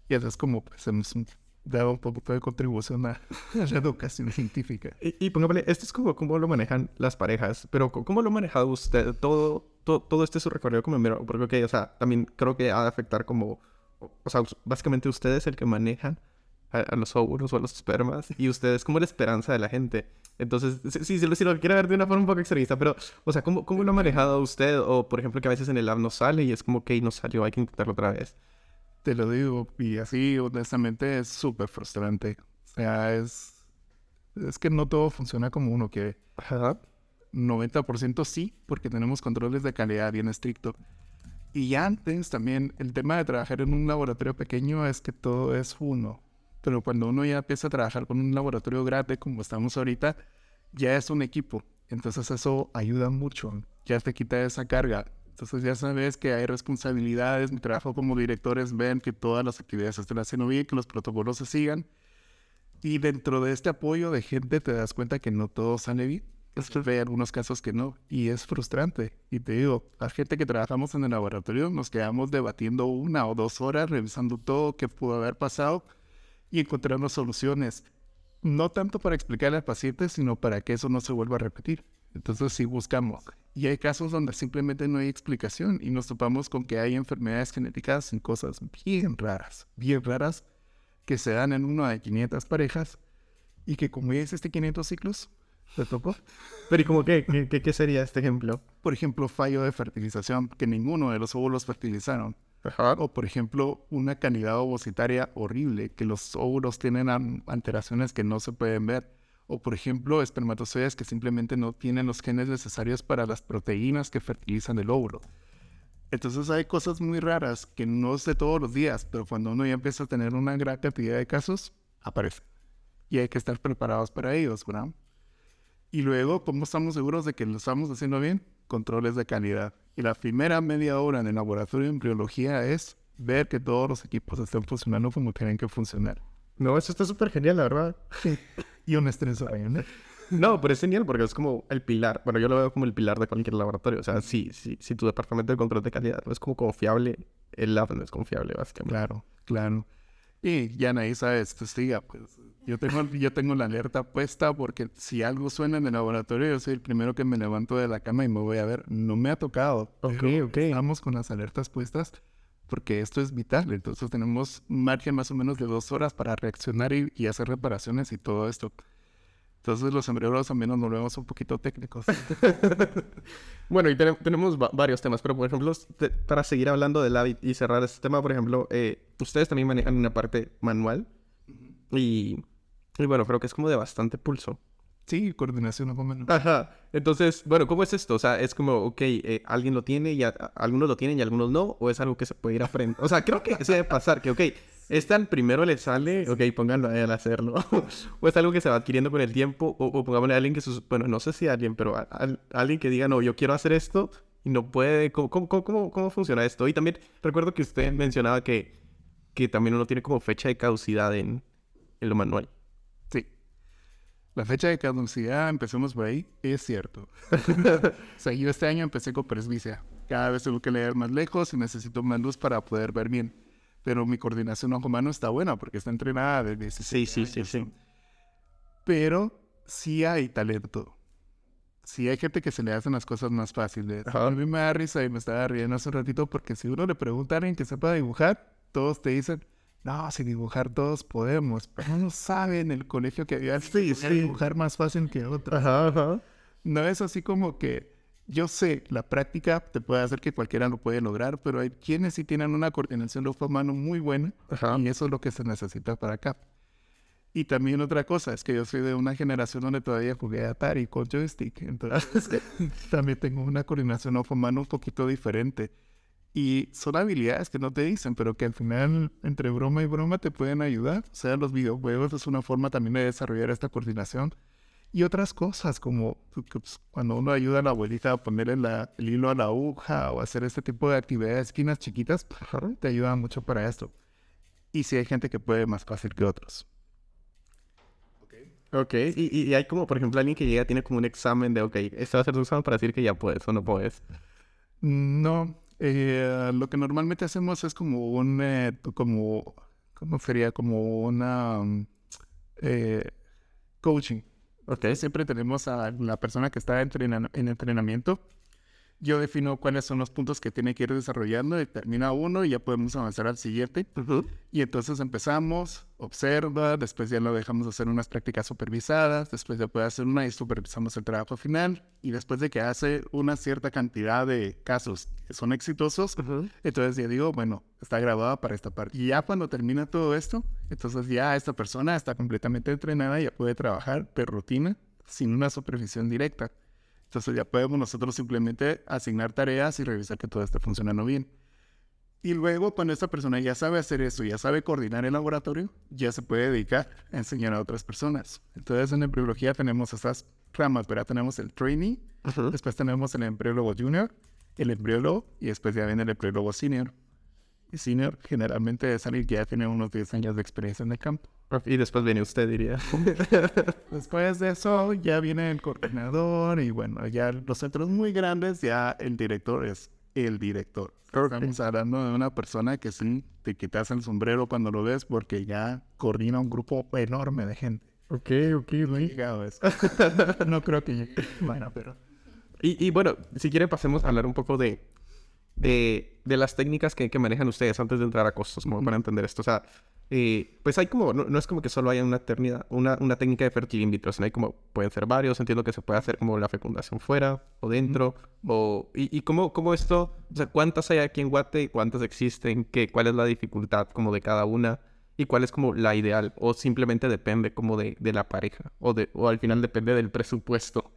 Speaker 2: Y eso es como pues, daba un poco de contribución a, la educación científica.
Speaker 1: Y, y póngale, esto es como cómo lo manejan las parejas, pero ¿cómo lo ha manejado usted todo, todo, todo este su recorrido como? Porque, ok, o sea, también creo que ha de afectar como, o sea, básicamente usted es el que manejan a, los óvulos o a los espermas y usted es como la esperanza de la gente. Entonces, sí, sí, si lo quiere ver de una forma un poco extremista, pero, o sea, ¿cómo, ¿cómo lo ha manejado usted? O, por ejemplo, que a veces en el lab no sale y es como que no salió, hay que intentarlo otra vez.
Speaker 2: Te lo digo, y así honestamente es súper frustrante. O sea, es, es que no todo funciona como uno quiere. 90% sí, porque tenemos controles de calidad bien estrictos. Y antes también el tema de trabajar en un laboratorio pequeño es que todo es uno. Pero cuando uno ya empieza a trabajar con un laboratorio grande como estamos ahorita, ya es un equipo. Entonces eso ayuda mucho. Ya te quita esa carga. Entonces ya sabes que hay responsabilidades, mi trabajo como directores ven que todas las actividades se estén haciendo bien, que los protocolos se sigan. Y dentro de este apoyo de gente te das cuenta que no todo sale bien. Hay algunos casos que no, y es frustrante. Y te digo, la gente que trabajamos en el laboratorio nos quedamos debatiendo una o dos horas, revisando todo que pudo haber pasado y encontrando soluciones. No tanto para explicarle al paciente, sino para que eso no se vuelva a repetir. Entonces sí buscamos. Y hay casos donde simplemente no hay explicación y nos topamos con que hay enfermedades genéticas en cosas bien raras, bien raras, que se dan en una de 500 parejas y que como es este 500 ciclos, ¿te tocó?
Speaker 1: Pero ¿y cómo qué? ¿Qué, qué sería este ejemplo?
Speaker 2: Por ejemplo, fallo de fertilización, que ninguno de los óvulos fertilizaron. O por ejemplo, una calidad ovocitaria horrible, que los óvulos tienen alteraciones que no se pueden ver o por ejemplo espermatozoides que simplemente no tienen los genes necesarios para las proteínas que fertilizan el óvulo. Entonces hay cosas muy raras que no sé todos los días, pero cuando uno ya empieza a tener una gran cantidad de casos, aparecen. Y hay que estar preparados para ellos, ¿verdad? Y luego, ¿cómo estamos seguros de que lo estamos haciendo bien? Controles de calidad. Y la primera media hora en el laboratorio de embriología es ver que todos los equipos estén funcionando como tienen que funcionar.
Speaker 1: No, eso está súper genial, la verdad.
Speaker 2: y un estrés ¿no?
Speaker 1: No, pero es genial porque es como el pilar. Bueno, yo lo veo como el pilar de cualquier laboratorio. O sea, si, si, si tu departamento de control de calidad no es como confiable, el lab no es confiable, básicamente.
Speaker 2: Claro, claro. Y ya nadie sabe, testiga, pues yo tengo, yo tengo la alerta puesta porque si algo suena en el laboratorio, yo soy el primero que me levanto de la cama y me voy a ver. No me ha tocado.
Speaker 1: Ok, ok.
Speaker 2: Estamos con las alertas puestas porque esto es vital. Entonces tenemos margen más o menos de dos horas para reaccionar y, hacer reparaciones y todo esto. Entonces los embriólogos también nos volvemos un poquito técnicos.
Speaker 1: bueno, y tenemos varios temas, pero por ejemplo, para seguir hablando del hábito y cerrar este tema, por ejemplo, eh, ustedes también manejan una parte manual y, y bueno, creo que es como de bastante pulso.
Speaker 2: Sí, coordinación más o menos.
Speaker 1: Ajá. Entonces, bueno, ¿cómo es esto? O sea, es como, ok, eh, alguien lo tiene y algunos lo tienen y algunos no, o es algo que se puede ir a frente. O sea, creo que se debe pasar, que, ok, este al primero le sale, ok, pónganlo a él a hacerlo. o es algo que se va adquiriendo con el tiempo, o, o pongámosle a alguien que, sus, bueno, no sé si alguien, pero alguien que diga, no, yo quiero hacer esto y no puede. ¿Cómo, cómo, cómo, cómo funciona esto? Y también recuerdo que usted mencionaba que, que también uno tiene como fecha de caducidad en, en lo manual.
Speaker 2: La fecha de caducidad, empecemos por ahí, es cierto. o sea, yo este año empecé con presbicia. Cada vez tengo que leer más lejos y necesito más luz para poder ver bien. Pero mi coordinación ojo-mano está buena porque está entrenada desde
Speaker 1: Sí, sí, sí, sí.
Speaker 2: Pero sí hay talento. Sí hay gente que se le hacen las cosas más fáciles. A mí me da risa y me estaba riendo hace un ratito porque si uno le pregunta a alguien que sepa dibujar, todos te dicen, no, si dibujar todos podemos, pero no saben el colegio que había sí, sí. dibujar más fácil que otros. No es así como que yo sé, la práctica te puede hacer que cualquiera lo puede lograr, pero hay quienes sí tienen una coordinación de mano muy buena y eso es lo que se necesita para acá. Y también otra cosa, es que yo soy de una generación donde todavía jugué Atari con joystick, entonces también tengo una coordinación ojo-mano un poquito diferente. Y son habilidades que no te dicen, pero que al final, entre broma y broma, te pueden ayudar. O sea, los videojuegos es una forma también de desarrollar esta coordinación. Y otras cosas, como pues, cuando uno ayuda a la abuelita a ponerle el hilo a la aguja o hacer este tipo de actividades, esquinas chiquitas, te ayuda mucho para esto. Y si hay gente que puede más fácil que otros.
Speaker 1: Ok, y, y, hay como, por ejemplo, alguien que llega, tiene como un examen de, ok, este va a ser tu examen para decir que ya puedes o no puedes.
Speaker 2: No, eh, lo que normalmente hacemos es como un, eh, como, ¿cómo sería? Como una eh, coaching. Okay. Siempre tenemos a la persona que está en entrenamiento yo defino cuáles son los puntos que tiene que ir desarrollando y termina uno y ya podemos avanzar al siguiente. Y entonces empezamos, observa, después ya lo dejamos hacer unas prácticas supervisadas, después ya puede hacer una y supervisamos el trabajo final. Y después de que hace una cierta cantidad de casos que son exitosos, entonces ya digo, bueno, está grabada para esta parte. Y ya cuando termina todo esto, entonces ya esta persona está completamente entrenada y ya puede trabajar por rutina sin una supervisión directa. Entonces ya podemos nosotros simplemente asignar tareas y revisar que todo esté funcionando bien. Y luego, cuando esta persona ya sabe hacer eso, ya sabe coordinar el laboratorio, ya se puede dedicar a enseñar a otras personas. Entonces, en embriología tenemos estas ramas, ¿verdad? Tenemos el trainee, después tenemos el embriólogo junior, el embriólogo y después ya viene el embriólogo senior. Y senior generalmente es alguien que ya tiene unos 10 años de experiencia en el campo.
Speaker 1: Y después viene usted, diría.
Speaker 2: después de eso ya viene el coordinador y bueno, ya los centros muy grandes, ya el director es el director. Estamos hablando de una persona que sí te quitas el sombrero cuando lo ves porque ya coordina un grupo enorme de gente.
Speaker 1: Ok, ok, muy
Speaker 2: no creo que llegue. Bueno, pero...
Speaker 1: Y, y, bueno, si quieren pasemos a hablar un poco de, de, de las técnicas que, que, manejan ustedes antes de entrar a costos, como para entender esto. O sea, eh, pues hay como, no, es como que solo haya una, eternidad, una, una técnica de fertilidad in vitro, sino hay como, pueden ser varios, entiendo que se puede hacer como la fecundación fuera o dentro, o, y, y cómo, cómo, esto, o sea, cuántas hay aquí en Guate, cuántas existen, qué, cuál es la dificultad como de cada una, y cuál es como la ideal, o simplemente depende como de, de la pareja, o, de, o al final depende del presupuesto.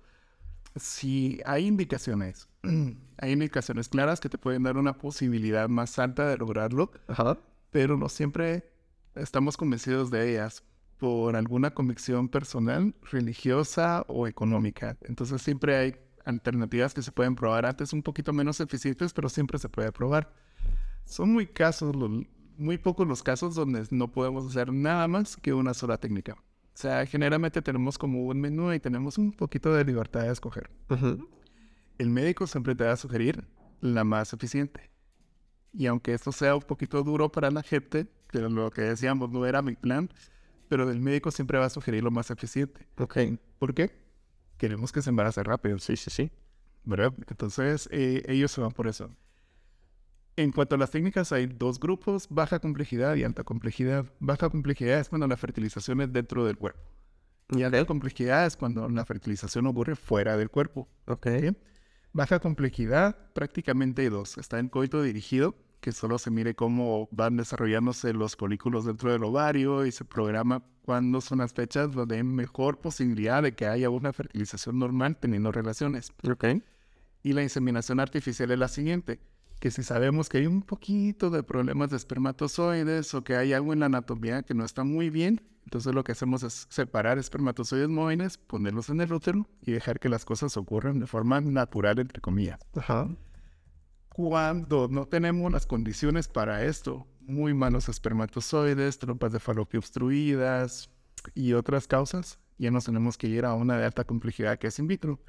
Speaker 2: Sí, hay indicaciones. hay indicaciones claras que te pueden dar una posibilidad más alta de lograrlo, Ajá. pero no siempre estamos convencidos de ellas por alguna convicción personal, religiosa o económica. Entonces siempre hay alternativas que se pueden probar antes un poquito menos eficientes, pero siempre se puede probar. Son muy casos, muy pocos los casos donde no podemos hacer nada más que una sola técnica. O sea, generalmente tenemos como un menú y tenemos un poquito de libertad de escoger. El médico siempre te va a sugerir la más eficiente. Y aunque esto sea un poquito duro para la gente, que lo que decíamos no era mi plan, pero el médico siempre va a sugerir lo más eficiente.
Speaker 1: Ok.
Speaker 2: ¿Por qué? Queremos que se embarace rápido.
Speaker 1: Sí, sí, sí.
Speaker 2: ¿Verdad? Entonces, eh, ellos se van por eso. En cuanto a las técnicas, hay dos grupos, baja complejidad y alta complejidad. Baja complejidad es cuando la fertilización es dentro del cuerpo. Y alta complejidad es cuando la fertilización ocurre fuera del cuerpo.
Speaker 1: Ok.
Speaker 2: Baja complejidad, prácticamente hay dos. Está en coito dirigido, que solo se mire cómo van desarrollándose los folículos dentro del ovario y se programa cuándo son las fechas donde hay mejor posibilidad de que haya una fertilización normal teniendo relaciones.
Speaker 1: Ok.
Speaker 2: Y la inseminación artificial es la siguiente, que si sabemos que hay un poquito de problemas de espermatozoides o que hay algo en la anatomía que no está muy bien, entonces lo que hacemos es separar espermatozoides móviles, ponerlos en el útero y dejar que las cosas ocurran de forma natural, entre comillas.
Speaker 1: Ajá
Speaker 2: cuando no tenemos las condiciones para esto, muy malos espermatozoides, trompas de falopio obstruidas y otras causas, ya nos tenemos que ir a una de alta complejidad que es in vitro.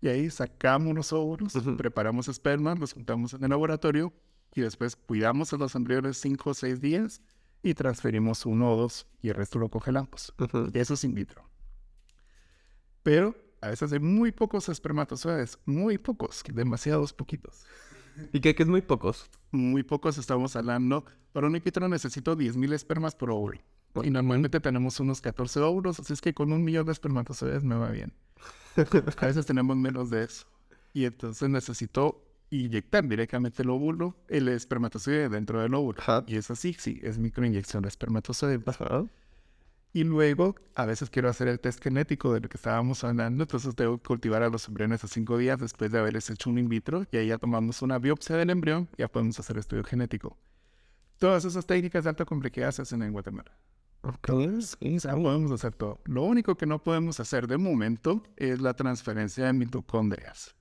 Speaker 2: Y ahí sacamos los óvulos, preparamos esperma, los juntamos en el laboratorio y después cuidamos a los embriones 5 o 6 días y transferimos uno o dos y el resto lo congelamos. Y eso es in vitro. Pero a veces hay muy pocos espermatozoides, muy pocos, demasiados poquitos.
Speaker 1: ¿Y qué, que es muy pocos?
Speaker 2: Muy pocos estamos hablando. Para un equitro necesito 10.000 espermas por óvulo. Y normalmente tenemos unos 14 óvulos, así es que con un millón de espermatozoides me va bien. A veces tenemos menos de eso. Y entonces necesito inyectar directamente el óvulo, el espermatozoide dentro del óvulo. Y es así, sí, es microinyección de espermatozoide. Y luego, a veces quiero hacer el test genético de lo que estábamos hablando, entonces tengo que cultivar a los embriones a cinco días después de haberles hecho un in vitro, y ahí ya tomamos una biopsia del embrión, ya podemos hacer estudio genético. Todas esas técnicas de alta complejidad se hacen en Guatemala.
Speaker 1: Entonces,
Speaker 2: podemos hacer todo. Lo único que no podemos hacer de momento es la transferencia de mitocondrias,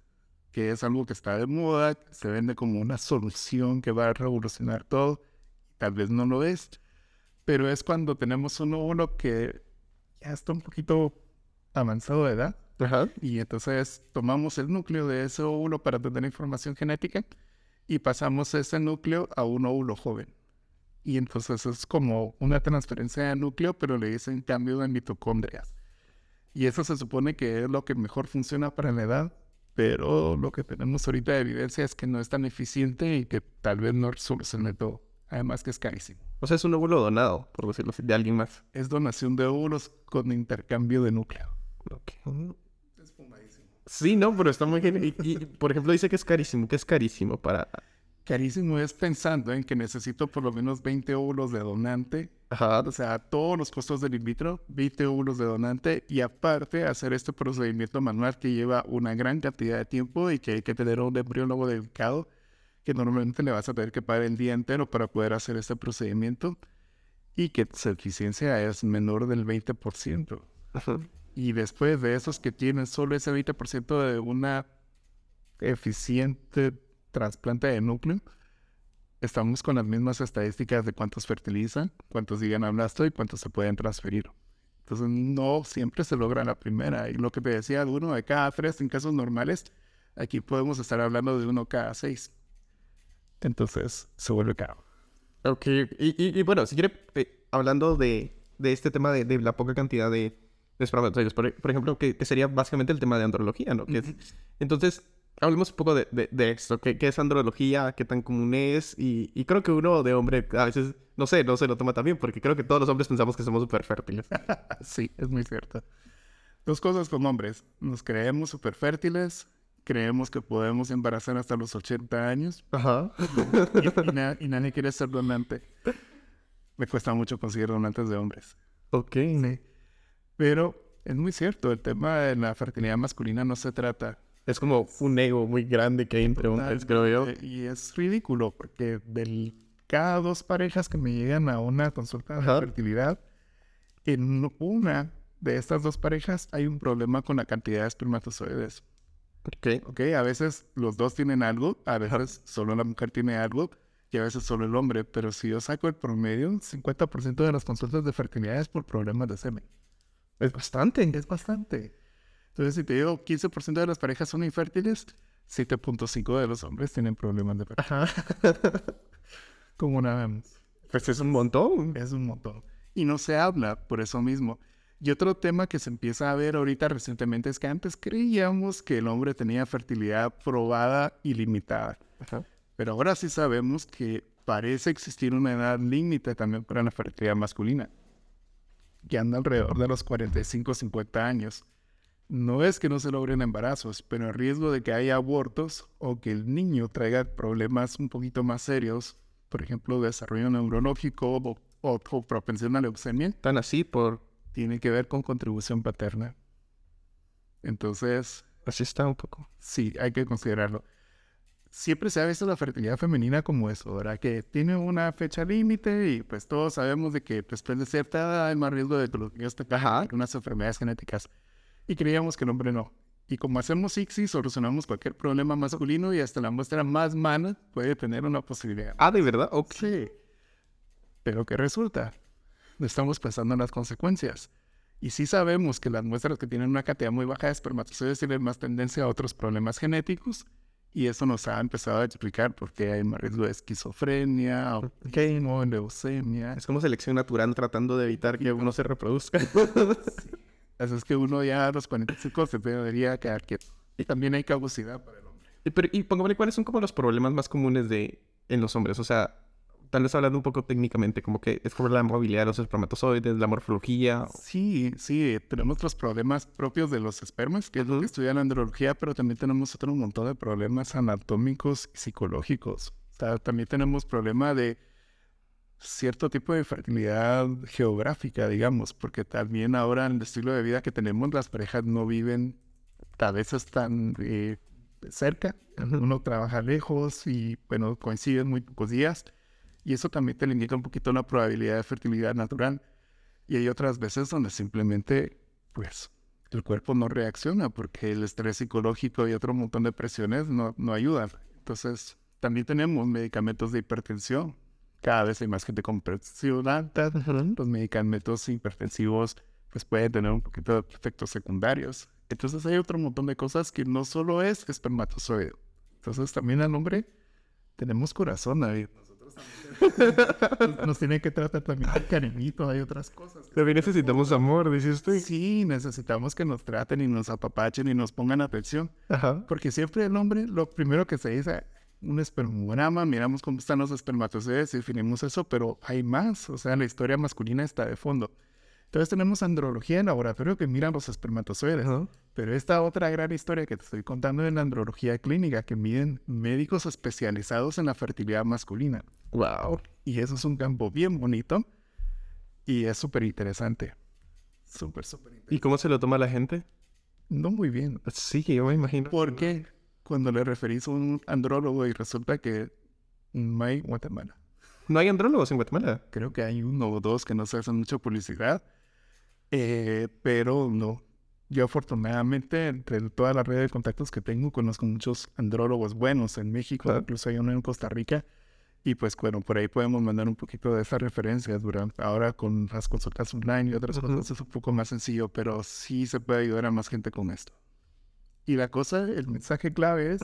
Speaker 2: que es algo que está de moda, se vende como una solución que va a revolucionar todo, tal vez no lo es pero es cuando tenemos un óvulo que ya está un poquito avanzado de edad. Y entonces tomamos el núcleo de ese óvulo para tener información genética y pasamos ese núcleo a un óvulo joven. Y entonces es como una transferencia de núcleo, pero le dicen cambio de mitocondrias. Y eso se supone que es lo que mejor funciona para la edad, pero lo que tenemos ahorita de evidencia es que no es tan eficiente y que tal vez no solucione todo. Además que es carísimo.
Speaker 1: O sea, es un óvulo donado, por decirlo así, de alguien más.
Speaker 2: Es donación de óvulos con intercambio de núcleo.
Speaker 1: Ok. Es fumadísimo. Sí, no, pero está muy genial. Y, por ejemplo, dice que es carísimo. ¿Qué es carísimo para...?
Speaker 2: Carísimo es pensando en que necesito por lo menos 20 óvulos de donante.
Speaker 1: Ajá.
Speaker 2: O sea, todos los costos del in vitro, 20 óvulos de donante. Y aparte, hacer este procedimiento manual que lleva una gran cantidad de tiempo y que hay que tener un embriólogo dedicado que normalmente le vas a tener que pagar el día entero para poder hacer este procedimiento y que su eficiencia es menor del 20%. Y después de esos que tienen solo ese 20% de una eficiente trasplante de núcleo, estamos con las mismas estadísticas de cuántos fertilizan, cuántos llegan a blasto y cuántos se pueden transferir. Entonces, no siempre se logra la primera. Y lo que te decía, uno de cada tres en casos normales, aquí podemos estar hablando de uno cada seis. Entonces, se vuelve caro.
Speaker 1: Ok, y, bueno, si quiere, eh, hablando de, este tema de, la poca cantidad de, espermatozoides, por, ejemplo, que, sería básicamente el tema de andrología, ¿no? entonces, hablemos un poco de, esto, ¿Qué, es andrología, qué tan común es, y, creo que uno de hombre a veces, no sé, no se lo toma tan bien, porque creo que todos los hombres pensamos que somos súper fértiles.
Speaker 2: sí, es muy cierto. Dos cosas con hombres, nos creemos súper fértiles, creemos que podemos embarazar hasta los 80 años. Ajá. y, nadie quiere ser donante. Me cuesta mucho conseguir donantes de hombres.
Speaker 1: Ok.
Speaker 2: Pero es muy cierto, el tema de la fertilidad masculina no se trata.
Speaker 1: Es como un ego muy grande que hay entre hombres, creo yo.
Speaker 2: Y es ridículo, porque de cada dos parejas que me llegan a una consulta de fertilidad, en una de estas dos parejas hay un problema con la cantidad de espermatozoides.
Speaker 1: Ok.
Speaker 2: Ok, a veces los dos tienen algo, a veces solo la mujer tiene algo y a veces solo el hombre, pero si yo saco el promedio, 50% de las consultas de fertilidad es por problemas de semen.
Speaker 1: Es bastante.
Speaker 2: Es bastante. Entonces, si te digo 15% de las parejas son infértiles, 7.5 de los hombres tienen problemas de fertilidad. Como nada más.
Speaker 1: Pues es un montón.
Speaker 2: Es un montón. Y no se habla por eso mismo. Y otro tema que se empieza a ver ahorita recientemente es que antes creíamos que el hombre tenía fertilidad probada y limitada. Pero ahora sí sabemos que parece existir una edad límite también para la fertilidad masculina, que anda alrededor de los 45 50 años. No es que no se logren embarazos, pero el riesgo de que haya abortos o que el niño traiga problemas un poquito más serios, por ejemplo, desarrollo neurológico o, o propensión a leucemia.
Speaker 1: Tan así por
Speaker 2: tiene que ver con contribución paterna. Entonces...
Speaker 1: Así está un poco.
Speaker 2: Sí, hay que considerarlo. Siempre se ha visto la fertilidad femenina como eso, ¿verdad? Que tiene una fecha límite y pues todos sabemos de que después de cierta edad hay más riesgo de que los niños tengan unas enfermedades genéticas. Y creíamos que el hombre no. Y como hacemos ICSI, solucionamos cualquier problema masculino y hasta la muestra más mana puede tener una posibilidad.
Speaker 1: Ah, ¿de verdad?
Speaker 2: Sí. Pero ¿qué resulta? estamos pensando en las consecuencias. Y sí sabemos que las muestras que tienen una cantidad muy baja de espermatozoides tienen más tendencia a otros problemas genéticos. Y eso nos ha empezado a explicar por qué hay más riesgo de esquizofrenia, o leucemia.
Speaker 1: Es como selección natural tratando de evitar que uno se reproduzca.
Speaker 2: Eso es que uno ya a los 45 se debería quedar quieto. Y también hay caducidad para el hombre.
Speaker 1: Y, pero, y póngame, ¿cuáles son como los problemas más comunes de, en los hombres? O sea, tal vez hablando un poco técnicamente, como que es por la movilidad de los espermatozoides, la morfología.
Speaker 2: Sí, sí, tenemos otros problemas propios de los espermas, que es lo que estudia la andrología, pero también tenemos otro montón de problemas anatómicos y psicológicos. también tenemos problema de cierto tipo de fertilidad geográfica, digamos, porque también ahora en el estilo de vida que tenemos, las parejas no viven a veces tan eh, cerca, uno trabaja lejos y, bueno, coinciden muy pocos días y eso también te limita un poquito la probabilidad de fertilidad natural. Y hay otras veces donde simplemente, pues, el cuerpo no reacciona porque el estrés psicológico y otro montón de presiones no, no ayudan. Entonces, también tenemos medicamentos de hipertensión. Cada vez hay más gente con presión alta. Los medicamentos hipertensivos pues pueden tener un poquito de efectos secundarios. Entonces hay otro montón de cosas que no solo es espermatozoide. Entonces también al hombre tenemos corazón, David. Nos tiene que tratar también con cariñito, hay otras cosas.
Speaker 1: También necesitamos amor, dices usted.
Speaker 2: Sí, necesitamos que nos traten y nos apapachen y nos pongan atención. Ajá. Porque siempre el hombre, lo primero que se dice, un espermograma, miramos cómo están los espermatozoides y definimos eso, pero hay más. O sea, la historia masculina está de fondo. Entonces tenemos andrología en laboratorio que mira los espermatozoides. Pero esta otra gran historia que te estoy contando es la andrología clínica, que miden médicos especializados en la fertilidad masculina.
Speaker 1: Wow.
Speaker 2: Y eso es un campo bien bonito y es súper interesante. Súper, súper interesante.
Speaker 1: ¿Y cómo se lo toma la gente?
Speaker 2: No muy bien.
Speaker 1: Sí, yo me imagino.
Speaker 2: Porque cuando le referís a un andrólogo y resulta que no hay Guatemala.
Speaker 1: ¿No hay andrólogos en Guatemala?
Speaker 2: Creo que hay uno o dos que no se hacen mucha publicidad. Eh, pero no, yo afortunadamente, entre toda la red de contactos que tengo, conozco muchos andrólogos buenos en México, incluso hay uno en Costa Rica. Y pues bueno, por ahí podemos mandar un poquito de esas referencias durante ahora con las consultas online y otras cosas es un poco más sencillo, pero sí se puede ayudar a más gente con esto. Y la cosa, el mensaje clave es,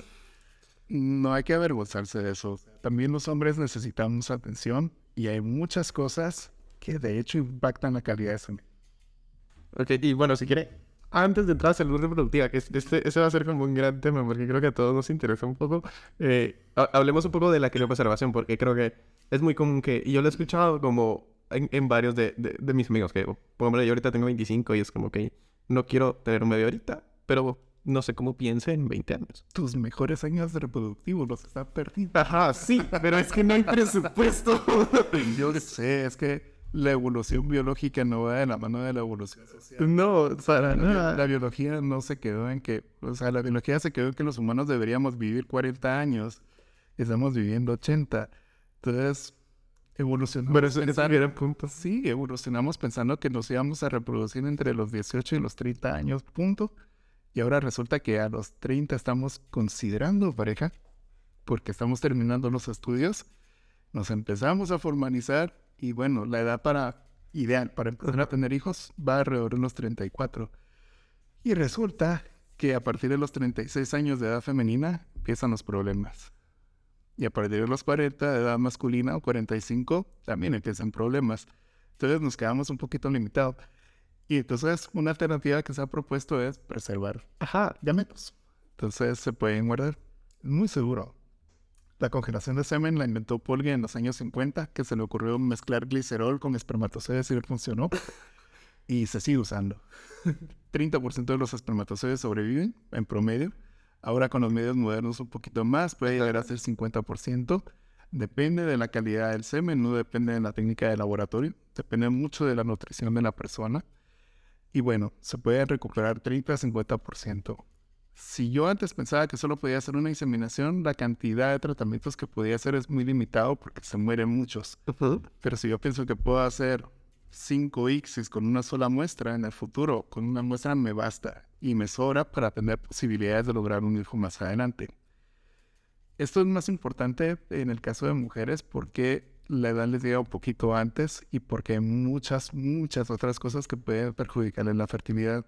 Speaker 2: no hay que avergonzarse de eso. También los hombres necesitamos atención y hay muchas cosas que de hecho impactan la calidad de su
Speaker 1: Ok, y bueno, si quiere, antes de entrar a salud reproductiva, que este, ese va a ser como un gran tema, porque creo que a todos nos interesa un poco, eh, hablemos un poco de la criopreservación, porque creo que es muy común que, y yo lo he escuchado como en, varios de, de, mis amigos, que, por ejemplo, yo ahorita tengo 25 y es como que no quiero tener un bebé ahorita, pero no sé cómo piense en 20 años.
Speaker 2: Tus mejores años reproductivos los está perdiendo.
Speaker 1: Ajá, sí, pero es que no hay presupuesto.
Speaker 2: yo sé, es que la evolución biológica no va de la mano de la evolución social.
Speaker 1: No, para nada.
Speaker 2: La, biología no se quedó en que, o sea, la biología se quedó en que los humanos deberíamos vivir 40 años. Estamos viviendo 80. Entonces, evolucionamos.
Speaker 1: Pero eso era punto.
Speaker 2: Sí, evolucionamos pensando que nos íbamos a reproducir entre los 18 y los 30 años, punto. Y ahora resulta que a los 30 estamos considerando pareja, porque estamos terminando los estudios, nos empezamos a formalizar y bueno, la edad para ideal para empezar a tener hijos va alrededor de los 34. Y resulta que a partir de los 36 años de edad femenina empiezan los problemas. Y a partir de los 40 de edad masculina o 45 también empiezan problemas. Entonces nos quedamos un poquito limitados. Y entonces una alternativa que se ha propuesto es preservar
Speaker 1: Ajá.
Speaker 2: gametos. Entonces se pueden guardar. Muy seguro. La congelación de semen la inventó Polge en los años 50, que se le ocurrió mezclar glicerol con espermatozoides y funcionó. Y se sigue usando. 30% de los espermatozoides sobreviven en promedio. Ahora con los medios modernos un poquito más, puede llegar a ser 50%. Depende de la calidad del semen, no depende de la técnica de laboratorio. Depende mucho de la nutrición de la persona. Y bueno, se puede recuperar 30 a 50% si yo antes pensaba que solo podía hacer una inseminación, la cantidad de tratamientos que podía hacer es muy limitado porque se mueren muchos. Pero si yo pienso que puedo hacer 5 ICSIS con una sola muestra en el futuro, con una muestra me basta y me sobra para tener posibilidades de lograr un hijo más adelante. Esto es más importante en el caso de mujeres porque la edad les llega un poquito antes y porque hay muchas, muchas otras cosas que pueden perjudicarles la fertilidad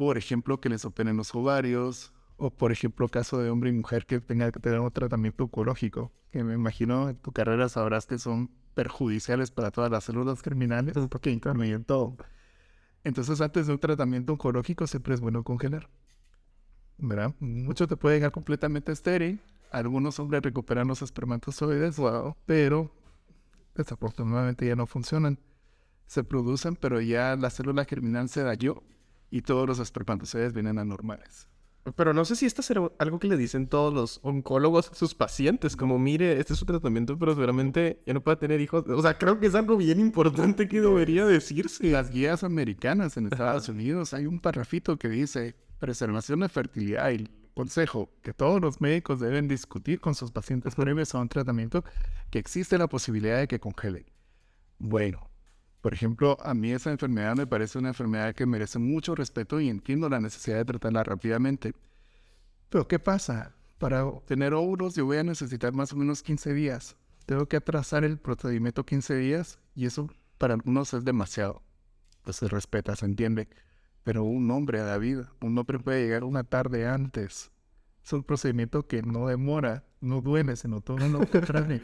Speaker 2: por ejemplo, que les operen los ovarios, o por ejemplo, caso de hombre y mujer que tenga que tener un tratamiento oncológico, que me imagino en tu carrera sabrás que son perjudiciales para todas las células germinales porque intervienen todo. Entonces, antes de un tratamiento oncológico, siempre es bueno congelar. ¿Verdad? Mucho te puede llegar completamente estéril. Algunos hombres recuperan los espermatozoides, wow, pero desafortunadamente ya no funcionan. Se producen, pero ya la célula germinal se dañó y todos los espermatozoides vienen anormales.
Speaker 1: Pero no sé si esto es algo que le dicen todos los oncólogos a sus pacientes, como mire, este es su tratamiento, pero seguramente ya no puede tener hijos. O sea, creo que es algo bien importante que debería decirse.
Speaker 2: Las guías americanas en Estados Unidos hay un parrafito que dice preservación de fertilidad y consejo que todos los médicos deben discutir con sus pacientes previos a un tratamiento que existe la posibilidad de que congelen. Bueno, por ejemplo, a mí esa enfermedad me parece una enfermedad que merece mucho respeto y entiendo la necesidad de tratarla rápidamente. Pero ¿qué pasa? Para obtener óvulos yo voy a necesitar más o menos 15 días. Tengo que atrasar el procedimiento 15 días y eso para algunos es demasiado. Pues se respeta, se entiende. Pero un hombre, David, un hombre puede llegar una tarde antes. Es un procedimiento que no demora, no duele, sino todo lo contrario.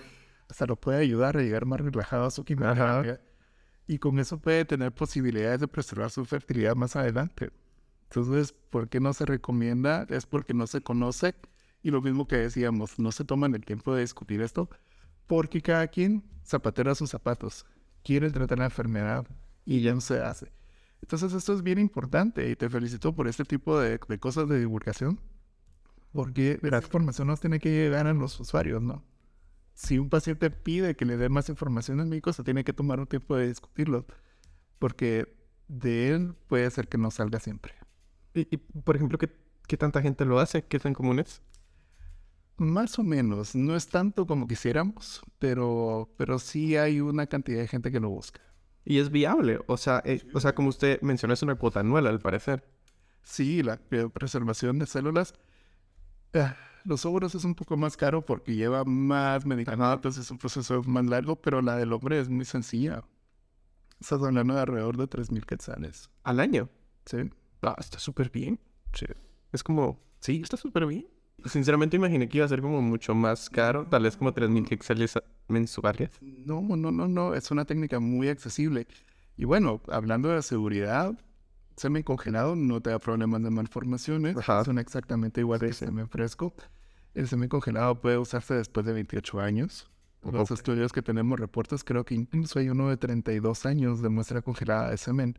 Speaker 2: Hasta lo puede ayudar a llegar más relajado a su quimioterapia y con eso puede tener posibilidades de preservar su fertilidad más adelante. Entonces, ¿por qué no se recomienda? Es porque no se conoce y lo mismo que decíamos, no se toman el tiempo de discutir esto porque cada quien zapatera sus zapatos, quiere tratar la enfermedad y ya no se hace. Entonces esto es bien importante y te felicito por este tipo de, de cosas de divulgación porque la información nos tiene que llegar a los usuarios, ¿no? si un paciente pide que le dé más información al médico, se tiene que tomar un tiempo de discutirlo, porque de él puede ser que no salga siempre.
Speaker 1: Y, por ejemplo, ¿qué, ¿qué, tanta gente lo hace? ¿Qué tan común es?
Speaker 2: Más o menos, no es tanto como quisiéramos, pero, pero sí hay una cantidad de gente que lo busca.
Speaker 1: Y es viable, o sea, eh, o sea, como usted mencionó, es una cuota anual al parecer.
Speaker 2: Sí, la preservación de células. Ah, los óvulos es un poco más caro porque lleva más medicamentos, es un proceso más largo, pero la del hombre es muy sencilla. Estás hablando de alrededor de 3.000 quetzales.
Speaker 1: ¿Al año?
Speaker 2: Sí.
Speaker 1: Ah, está súper bien.
Speaker 2: Sí.
Speaker 1: Es como, sí, está súper bien. Sinceramente imaginé que iba a ser como mucho más caro, tal vez como 3.000 quetzales mensuales.
Speaker 2: No, no, no, no, es una técnica muy accesible. Y bueno, hablando de seguridad, semen congelado no te da problemas de malformaciones, son exactamente igual que el semen fresco. El semen congelado puede usarse después de 28 años. Los estudios que tenemos reportes, creo que incluso hay uno de 32 años de muestra congelada de semen.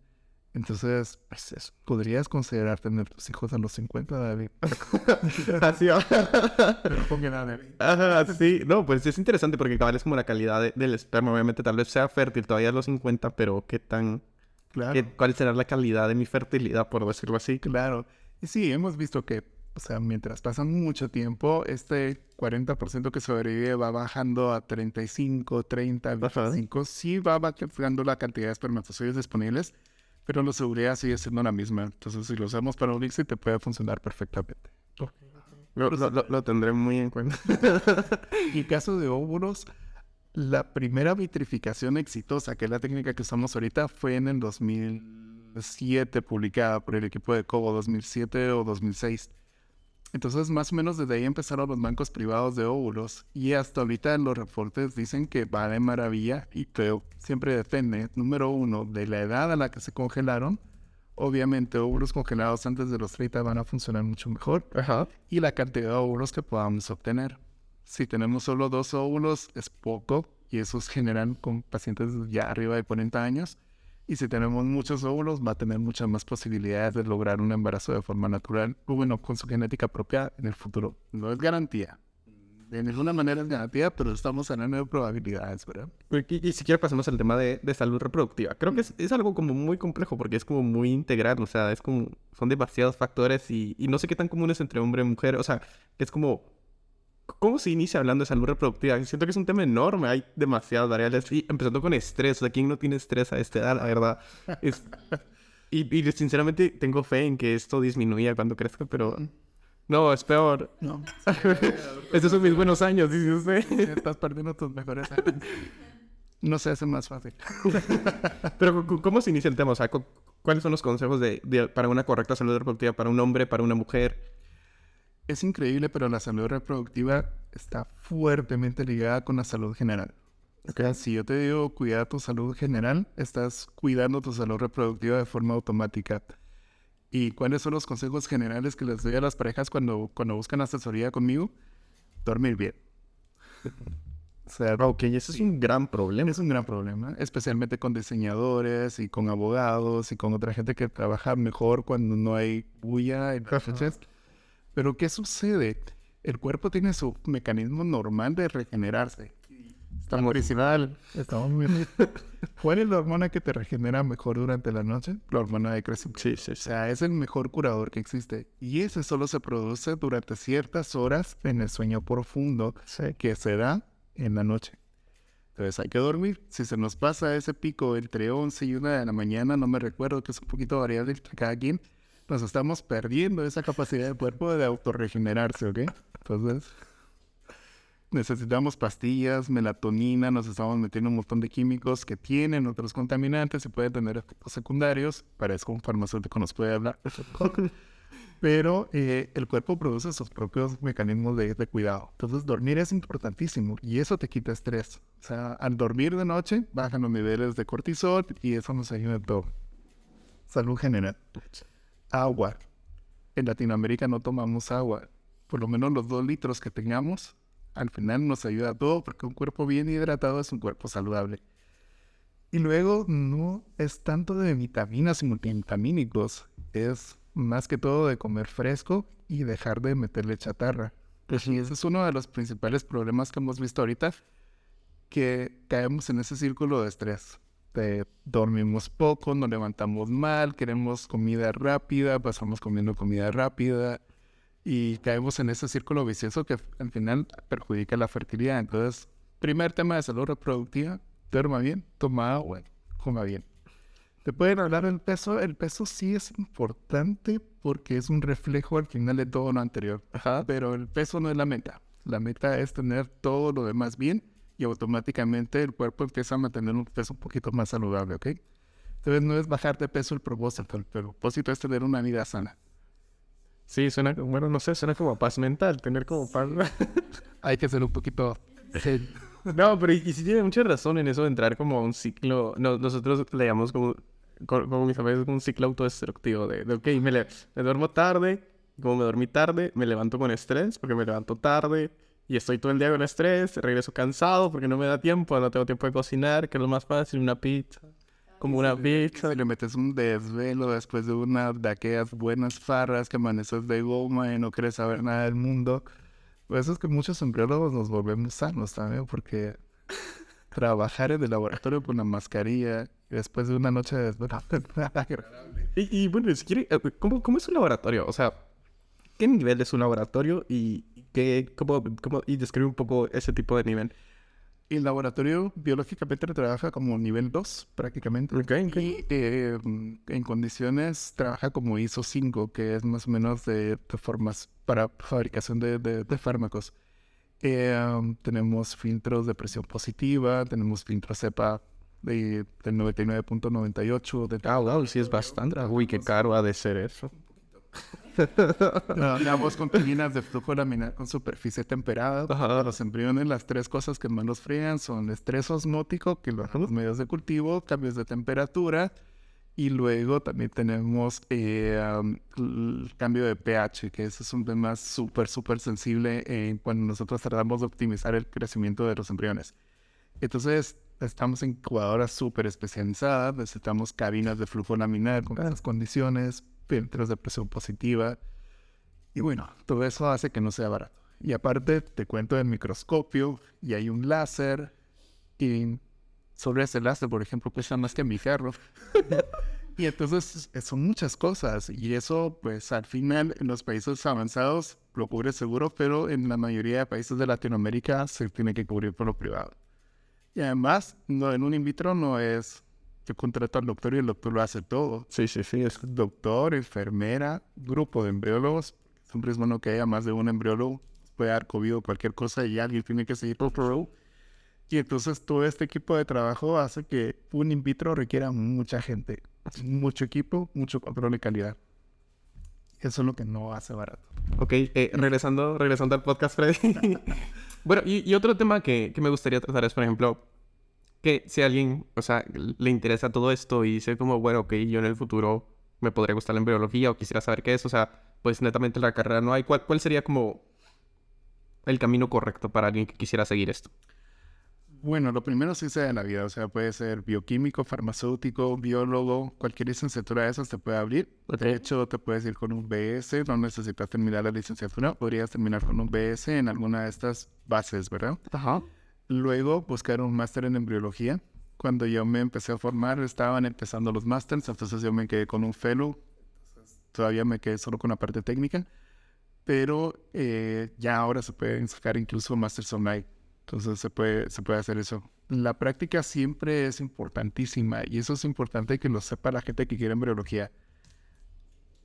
Speaker 2: Entonces, pues podrías considerar tener tus hijos a los 50, David.
Speaker 1: Así Pero sí. No, pues es interesante porque cabal es como la calidad del esperma. Obviamente tal vez sea fértil todavía a los 50, pero qué tan... Claro. ¿Cuál será la calidad de mi fertilidad, por decirlo así?
Speaker 2: Claro. Y sí, hemos visto que, o sea, mientras pasa mucho tiempo, este 40% que sobrevive va bajando a 35, 30, 25. Sí va bajando la cantidad de espermatozoides disponibles pero la seguridad sigue siendo la misma. Entonces, si lo usamos para un te puede funcionar perfectamente.
Speaker 1: Lo, tendré muy en cuenta.
Speaker 2: en caso de óvulos, la primera vitrificación exitosa, que es la técnica que usamos ahorita, fue en el 2007, publicada por el equipo de Cobo 2007 o 2006. Entonces, más o menos desde ahí empezaron los bancos privados de óvulos y hasta ahorita los reportes dicen que va de maravilla y creo siempre depende, número uno, de la edad a la que se congelaron. Obviamente, óvulos congelados antes de los 30 van a funcionar mucho mejor. Y la cantidad de óvulos que podamos obtener. Si tenemos solo dos óvulos, es poco y esos generan con pacientes ya arriba de 40 años. Y si tenemos muchos óvulos, va a tener muchas más posibilidades de lograr un embarazo de forma natural, o bueno, con su genética propia en el futuro. No es garantía. De ninguna manera es garantía, pero estamos hablando de probabilidades, ¿verdad?
Speaker 1: Y, si quiero pasemos al tema de, salud reproductiva. Creo que es, algo como muy complejo porque es como muy integral, o sea, es como, son demasiados factores y, y no sé qué tan comunes entre hombre y mujer, o sea, es como ¿Cómo se inicia hablando de salud reproductiva? Siento que es un tema enorme, hay demasiadas variables. Y empezando con estrés, o sea, ¿quién no tiene estrés a esta edad, la verdad? y, sinceramente tengo fe en que esto disminuya cuando crezca, pero... No, es peor. No. Estos son mis buenos años, dice usted.
Speaker 2: Estás perdiendo tus mejores años. No se hace más fácil.
Speaker 1: Pero, ¿cómo se inicia el tema? O sea, ¿cuáles son los consejos de, para una correcta salud reproductiva para un hombre, para una mujer?
Speaker 2: Es increíble, pero la salud reproductiva está fuertemente ligada con la salud general. Okay. Si yo te digo cuidar tu salud general, estás cuidando tu salud reproductiva de forma automática. ¿Y cuáles son los consejos generales que les doy a las parejas cuando, cuando buscan asesoría conmigo? Dormir bien.
Speaker 1: o sea, ok, eso es un gran problema.
Speaker 2: Es un gran problema, especialmente con diseñadores y con abogados y con otra gente que trabaja mejor cuando no hay bulla en las pero ¿qué sucede? El cuerpo tiene su mecanismo normal de regenerarse.
Speaker 1: Está medicinal.
Speaker 2: Estamos muy bien. ¿Cuál es la hormona que te regenera mejor durante la noche? La hormona de crecimiento.
Speaker 1: Sí, sí, sí.
Speaker 2: O sea, es el mejor curador que existe. Y ese solo se produce durante ciertas horas en el sueño profundo que se da en la noche. Entonces hay que dormir. Si se nos pasa ese pico entre 11 y 1 de la mañana, no me recuerdo que es un poquito variable entre cada quien, nos estamos perdiendo esa capacidad del cuerpo de autorregenerarse, ¿ok? Entonces, necesitamos pastillas, melatonina, nos estamos metiendo un montón de químicos que tienen otros contaminantes y pueden tener efectos secundarios. Parece un farmacéutico nos puede hablar. Pero eh, el cuerpo produce sus propios mecanismos de, de, cuidado. Entonces, dormir es importantísimo y eso te quita estrés. O sea, al dormir de noche, bajan los niveles de cortisol y eso nos ayuda en todo. Salud general agua. En Latinoamérica no tomamos agua. Por lo menos los dos litros que tengamos, al final nos ayuda a todo porque un cuerpo bien hidratado es un cuerpo saludable. Y luego no es tanto de vitaminas y multivitamínicos, es más que todo de comer fresco y dejar de meterle chatarra. Y ese es uno de los principales problemas que hemos visto ahorita, que caemos en ese círculo de estrés. Este, dormimos poco, nos levantamos mal, queremos comida rápida, pasamos comiendo comida rápida y caemos en ese círculo vicioso que al final perjudica la fertilidad. Entonces, primer tema de salud reproductiva, duerma bien, toma agua, coma bien. Te pueden hablar del peso. El peso sí es importante porque es un reflejo al final de todo lo anterior. Ajá. Pero el peso no es la meta. La meta es tener todo lo demás bien y automáticamente el cuerpo empieza a mantener un peso un poquito más saludable, ¿ok? Entonces no es bajar de peso el propósito, el propósito es tener una vida sana.
Speaker 1: Sí, suena, bueno, no sé, suena como paz mental, tener como paz.
Speaker 2: Hay que ser un poquito...
Speaker 1: no, pero y, si tiene mucha razón en eso de entrar como a un ciclo, nosotros le llamamos como, como mis amigos, un ciclo autodestructivo de, de ok, me, me duermo tarde, como me dormí tarde, me levanto con estrés porque me levanto tarde, y estoy todo el día con estrés, regreso cansado porque no me da tiempo, no tengo tiempo de cocinar, que es lo más fácil, una pizza. Como una pizza.
Speaker 2: Si le metes un desvelo después de una de aquellas buenas farras que amaneces de goma y no quieres saber nada del mundo. Pues eso es que muchos embriólogos nos volvemos sanos también, porque trabajar en el laboratorio con una mascarilla y después de una noche de desvelo.
Speaker 1: y, y bueno, si quiere, eh, ¿cómo, ¿cómo es un laboratorio? O sea, ¿qué nivel es un laboratorio y, cómo, cómo, y describe un poco ese tipo de nivel.
Speaker 2: El laboratorio biológicamente trabaja como nivel 2 prácticamente. Y eh, en condiciones trabaja como ISO 5, que es más o menos de, formas para fabricación de, de, fármacos. Eh, tenemos filtros de presión positiva, tenemos filtros CEPA de, del 99.98. De...
Speaker 1: Ah, wow, sí es bastante. Uy, qué caro ha de ser eso.
Speaker 2: La voz con de flujo laminar con superficie temperada. Los embriones, las tres cosas que más los frían son estrés osmótico, que los medios de cultivo, cambios de temperatura, y luego también tenemos eh, el cambio de pH, que ese es un tema súper, súper sensible cuando nosotros tratamos de optimizar el crecimiento de los embriones. Entonces, estamos en incubadoras súper especializadas, necesitamos cabinas de flujo laminar con esas condiciones, filtros de presión positiva. Y bueno, todo eso hace que no sea barato. Y aparte, te cuento del microscopio y hay un láser. Y sobre ese láser, por ejemplo, pesa más que mi ferro. y entonces son muchas cosas. Y eso, pues al final, en los países avanzados lo cubre seguro, pero en la mayoría de países de Latinoamérica se tiene que cubrir por lo privado. Y además, no, en un in vitro no es yo contrato al doctor y el doctor lo hace todo.
Speaker 1: Sí, sí, sí.
Speaker 2: Es doctor, enfermera, grupo de embriólogos. Siempre es bueno que haya más de un embriólogo. Puede dar COVID o cualquier cosa y alguien tiene que seguir por pro. Y entonces todo este equipo de trabajo hace que un in vitro requiera mucha gente, mucho equipo, mucho control de calidad. Eso es lo que no hace barato.
Speaker 1: Ok, eh, regresando, regresando al podcast, Freddy. bueno, y, otro tema que, que, me gustaría tratar es, por ejemplo, que si alguien, o sea, le interesa todo esto y dice como, bueno, ok, yo en el futuro me podría gustar la embriología o quisiera saber qué es, o sea, pues netamente la carrera no hay, ¿cuál, cuál sería como el camino correcto para alguien que quisiera seguir esto?
Speaker 2: Bueno, lo primero sí sea en la vida, o sea, puede ser bioquímico, farmacéutico, biólogo, cualquier licenciatura de esas te puede abrir. De hecho, te puedes ir con un BS, no necesitas terminar la licenciatura, podrías terminar con un BS en alguna de estas bases, ¿verdad? Ajá. Luego buscar un máster en embriología. Cuando yo me empecé a formar, estaban empezando los másters, entonces yo me quedé con un fellow. Todavía me quedé solo con la parte técnica, pero eh, ya ahora se pueden sacar incluso másters online. Entonces se puede, se puede hacer eso. La práctica siempre es importantísima y eso es importante que lo sepa la gente que quiere embriología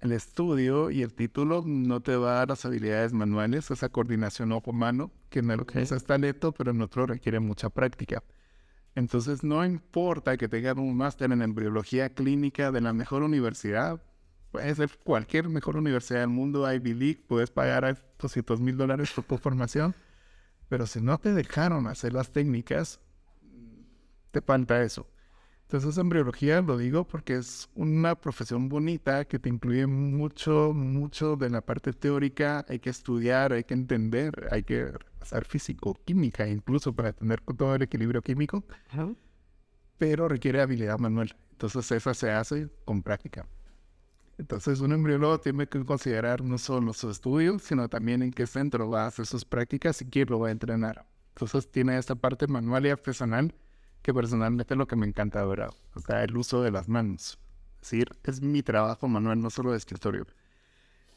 Speaker 2: el estudio y el título no te va a dar las habilidades manuales, esa coordinación ojo-mano, que en el que es talento, pero en otro requiere mucha práctica. Entonces, no importa que tengas un máster en embriología clínica de la mejor universidad, puede ser cualquier mejor universidad del mundo, Ivy League, puedes pagar 200 mil dólares por tu formación, pero si no te dejaron hacer las técnicas, te falta eso. Entonces, embriología lo digo porque es una profesión bonita que te incluye mucho, mucho de la parte teórica. Hay que estudiar, hay que entender, hay que hacer físico-química incluso para tener todo el equilibrio químico. Pero requiere habilidad manual. Entonces, esa se hace con práctica. Entonces, un embriólogo tiene que considerar no solo su estudio, sino también en qué centro va a hacer sus prácticas y quién lo va a entrenar. Entonces, tiene esta parte manual y artesanal que personalmente es lo que me encanta, ¿verdad? O sea, el uso de las manos. Es decir, es mi trabajo manual, no solo de escritorio.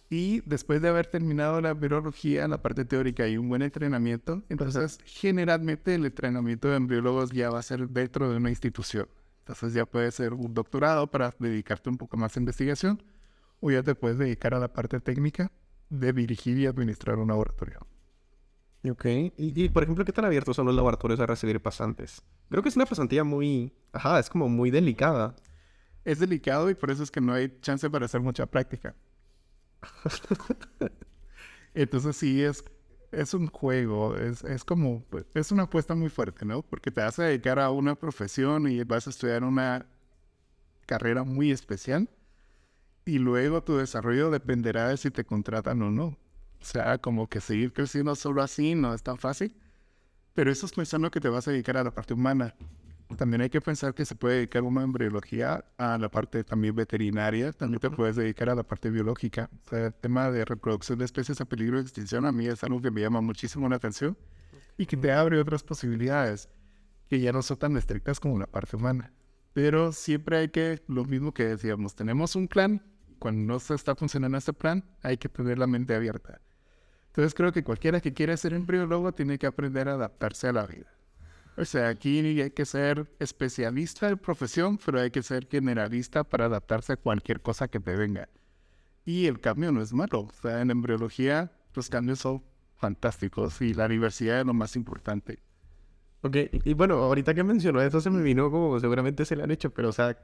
Speaker 2: Y después de haber terminado la virología, la parte teórica y un buen entrenamiento, entonces generalmente el entrenamiento de embriólogos ya va a ser dentro de una institución. Entonces ya puede ser un doctorado para dedicarte un poco más a investigación o ya te puedes dedicar a la parte técnica de dirigir y administrar un laboratorio.
Speaker 1: Ok. Y, por ejemplo, ¿qué tan abiertos son los laboratorios a recibir pasantes? Creo que es una pasantía muy... Ajá, es como muy delicada.
Speaker 2: Es delicado y por eso es que no hay chance para hacer mucha práctica. Entonces sí, es, es un juego, es, es como, es una apuesta muy fuerte, ¿no? Porque te vas a dedicar a una profesión y vas a estudiar una carrera muy especial y luego tu desarrollo dependerá de si te contratan o no. O sea, como que seguir creciendo solo así no es tan fácil. Pero eso es pensando que te vas a dedicar a la parte humana. También hay que pensar que se puede dedicar una embriología a la parte también veterinaria. También te puedes dedicar a la parte biológica. O sea, el tema de reproducción de especies a peligro de extinción a mí es algo que me llama muchísimo la atención y que te abre otras posibilidades que ya no son tan estrictas como la parte humana. Pero siempre hay que, lo mismo que decíamos, tenemos un plan cuando no se está funcionando este plan, hay que tener la mente abierta. Entonces creo que cualquiera que quiera ser embriólogo tiene que aprender a adaptarse a la vida. O sea, aquí hay que ser especialista en profesión, pero hay que ser generalista para adaptarse a cualquier cosa que te venga. Y el cambio no es malo. O sea, en embriología los cambios son fantásticos y la diversidad es lo más importante.
Speaker 1: Ok, y, bueno, ahorita que mencionó eso se me vino como seguramente se le han hecho, pero o sea,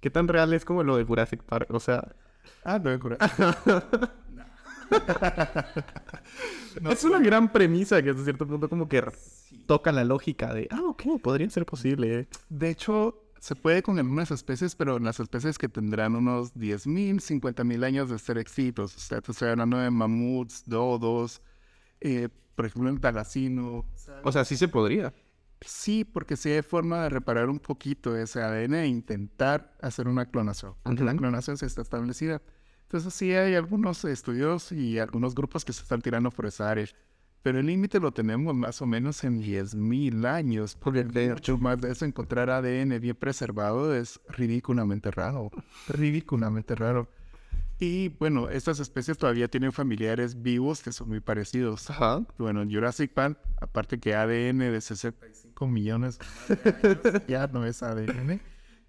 Speaker 1: ¿Qué tan real es como lo de Jurassic Park? O sea...
Speaker 2: Ah, lo de Jurassic
Speaker 1: es una gran premisa que a cierto punto como que toca la lógica de, ah, ok, podría ser posible.
Speaker 2: De hecho, se puede con algunas especies, pero en las especies que tendrán unos 10.000, 50.000 años de ser extintos. O sea, te estoy hablando de mamuts, dodos, eh, por ejemplo, el talacino.
Speaker 1: O sea, sí se podría.
Speaker 2: Sí, porque sí hay forma de reparar un poquito ese ADN e intentar hacer una clonación. Aunque la clonación se está establecida. Entonces sí hay algunos estudios y algunos grupos que se están tirando por esa área. Pero el límite lo tenemos más o menos en 10.000 años. Porque de hecho más de eso encontrar ADN bien preservado es ridículamente raro. Ridículamente raro. Y bueno, estas especies todavía tienen familiares vivos que son muy parecidos. Ajá. Bueno, en Jurassic Park, aparte que ADN de 65 millones ya no es ADN.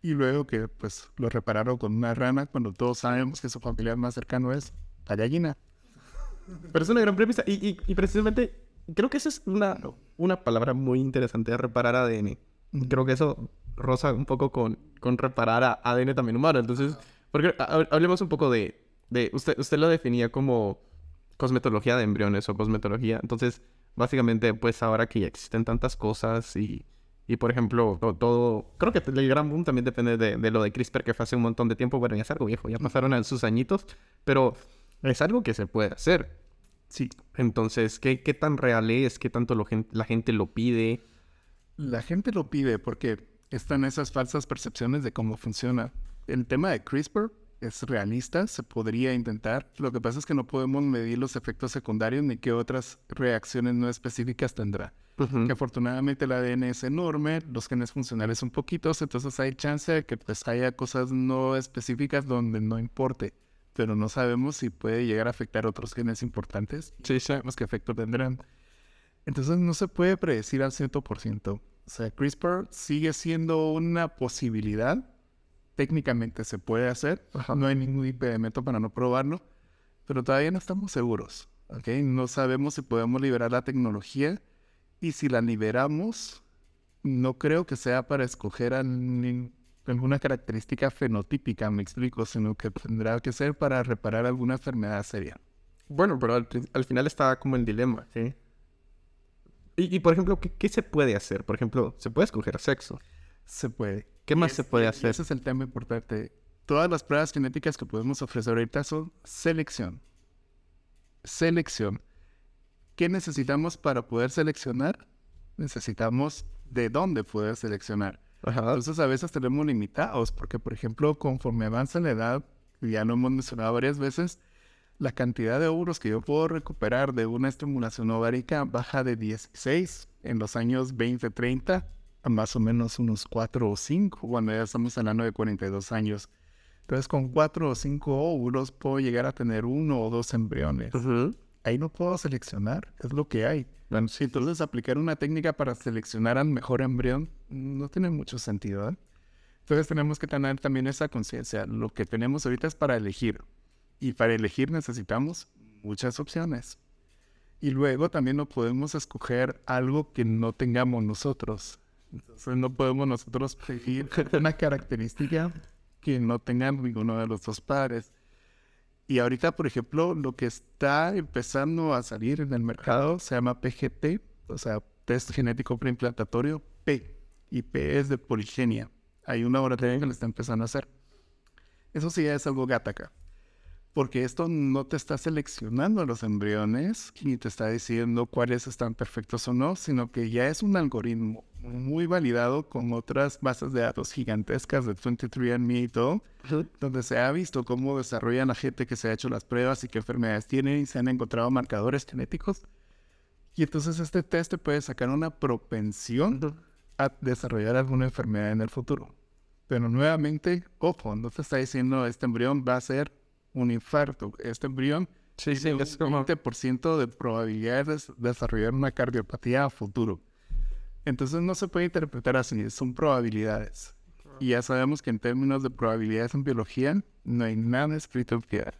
Speaker 2: Y luego que pues lo repararon con una rana cuando todos sabemos que su familiar más cercano es la gallina.
Speaker 1: Pero es una gran premisa. Y, y, precisamente creo que esa es una, una palabra muy interesante de reparar ADN. Creo que eso roza un poco con, con reparar a ADN también humano. Entonces... Porque hablemos un poco de, de usted, usted lo definía como cosmetología de embriones o cosmetología. Entonces, básicamente, pues ahora que ya existen tantas cosas y, y por ejemplo, todo, creo que el gran boom también depende de, de, lo de CRISPR que fue hace un montón de tiempo. Bueno, ya es algo viejo, ya pasaron sus añitos, pero es algo que se puede hacer. Sí. Entonces, ¿qué, qué tan real es? ¿Qué tanto la gente lo pide?
Speaker 2: La gente lo pide porque están esas falsas percepciones de cómo funciona el tema de CRISPR es realista, se podría intentar. Lo que pasa es que no podemos medir los efectos secundarios ni qué otras reacciones no específicas tendrá. Que afortunadamente el ADN es enorme, los genes funcionales son poquitos, entonces hay chance de que pues, haya cosas no específicas donde no importe. Pero no sabemos si puede llegar a afectar otros genes importantes. Sí, sabemos qué efecto tendrán. Entonces no se puede predecir al 100%. O sea, CRISPR sigue siendo una posibilidad, técnicamente se puede hacer, no hay ningún impedimento para no probarlo, pero todavía no estamos seguros, ¿ok? No sabemos si podemos liberar la tecnología y si la liberamos, no creo que sea para escoger alguna característica fenotípica, me explico, sino que tendrá que ser para reparar alguna enfermedad seria.
Speaker 1: Bueno, pero al, final está como el dilema, ¿sí? Y, por ejemplo, ¿qué, ¿qué, se puede hacer? Por ejemplo, ¿se puede escoger sexo?
Speaker 2: Se puede.
Speaker 1: ¿Qué más se puede hacer?
Speaker 2: Ese es el tema importante. Todas las pruebas genéticas que podemos ofrecer ahorita son selección. Selección. ¿Qué necesitamos para poder seleccionar? Necesitamos de dónde poder seleccionar. Entonces a veces tenemos limitados porque, por ejemplo, conforme avanza la edad, ya lo hemos mencionado varias veces, la cantidad de óvulos que yo puedo recuperar de una estimulación ovárica baja de 16 en los años 20, 30 a más o menos unos 4 o 5, cuando ya estamos hablando de 42 años. Entonces, con 4 o 5 óvulos puedo llegar a tener uno o dos embriones. Ahí no puedo seleccionar, es lo que hay. Bueno, sí, entonces aplicar una técnica para seleccionar al mejor embrión no tiene mucho sentido. ¿eh? Entonces tenemos que tener también esa conciencia. Lo que tenemos ahorita es para elegir. Y para elegir necesitamos muchas opciones. Y luego también no podemos escoger algo que no tengamos nosotros. Entonces no podemos nosotros elegir una característica que no tenga ninguno de los dos padres. Y ahorita, por ejemplo, lo que está empezando a salir en el mercado se llama PGT, o sea, test genético preimplantatorio P. Y P es de poligenia hay un laboratorio que le está empezando a hacer. Eso sí es algo gataca. Porque esto no te está seleccionando a los embriones ni te está diciendo cuáles están perfectos o no, sino que ya es un algoritmo muy validado con otras bases de datos gigantescas de 23andMe y todo, donde se ha visto cómo desarrollan la gente que se ha hecho las pruebas y qué enfermedades tienen y se han encontrado marcadores genéticos. Y entonces este test te puede sacar una propensión a desarrollar alguna enfermedad en el futuro. Pero nuevamente, ojo, no te está diciendo este embrión va a ser un infarto. Este embrión
Speaker 1: sí, sí,
Speaker 2: tiene un 20% de probabilidades de desarrollar una cardiopatía a futuro. Entonces no se puede interpretar así, son probabilidades. Y ya sabemos que en términos de probabilidades en biología no hay nada escrito en piedra.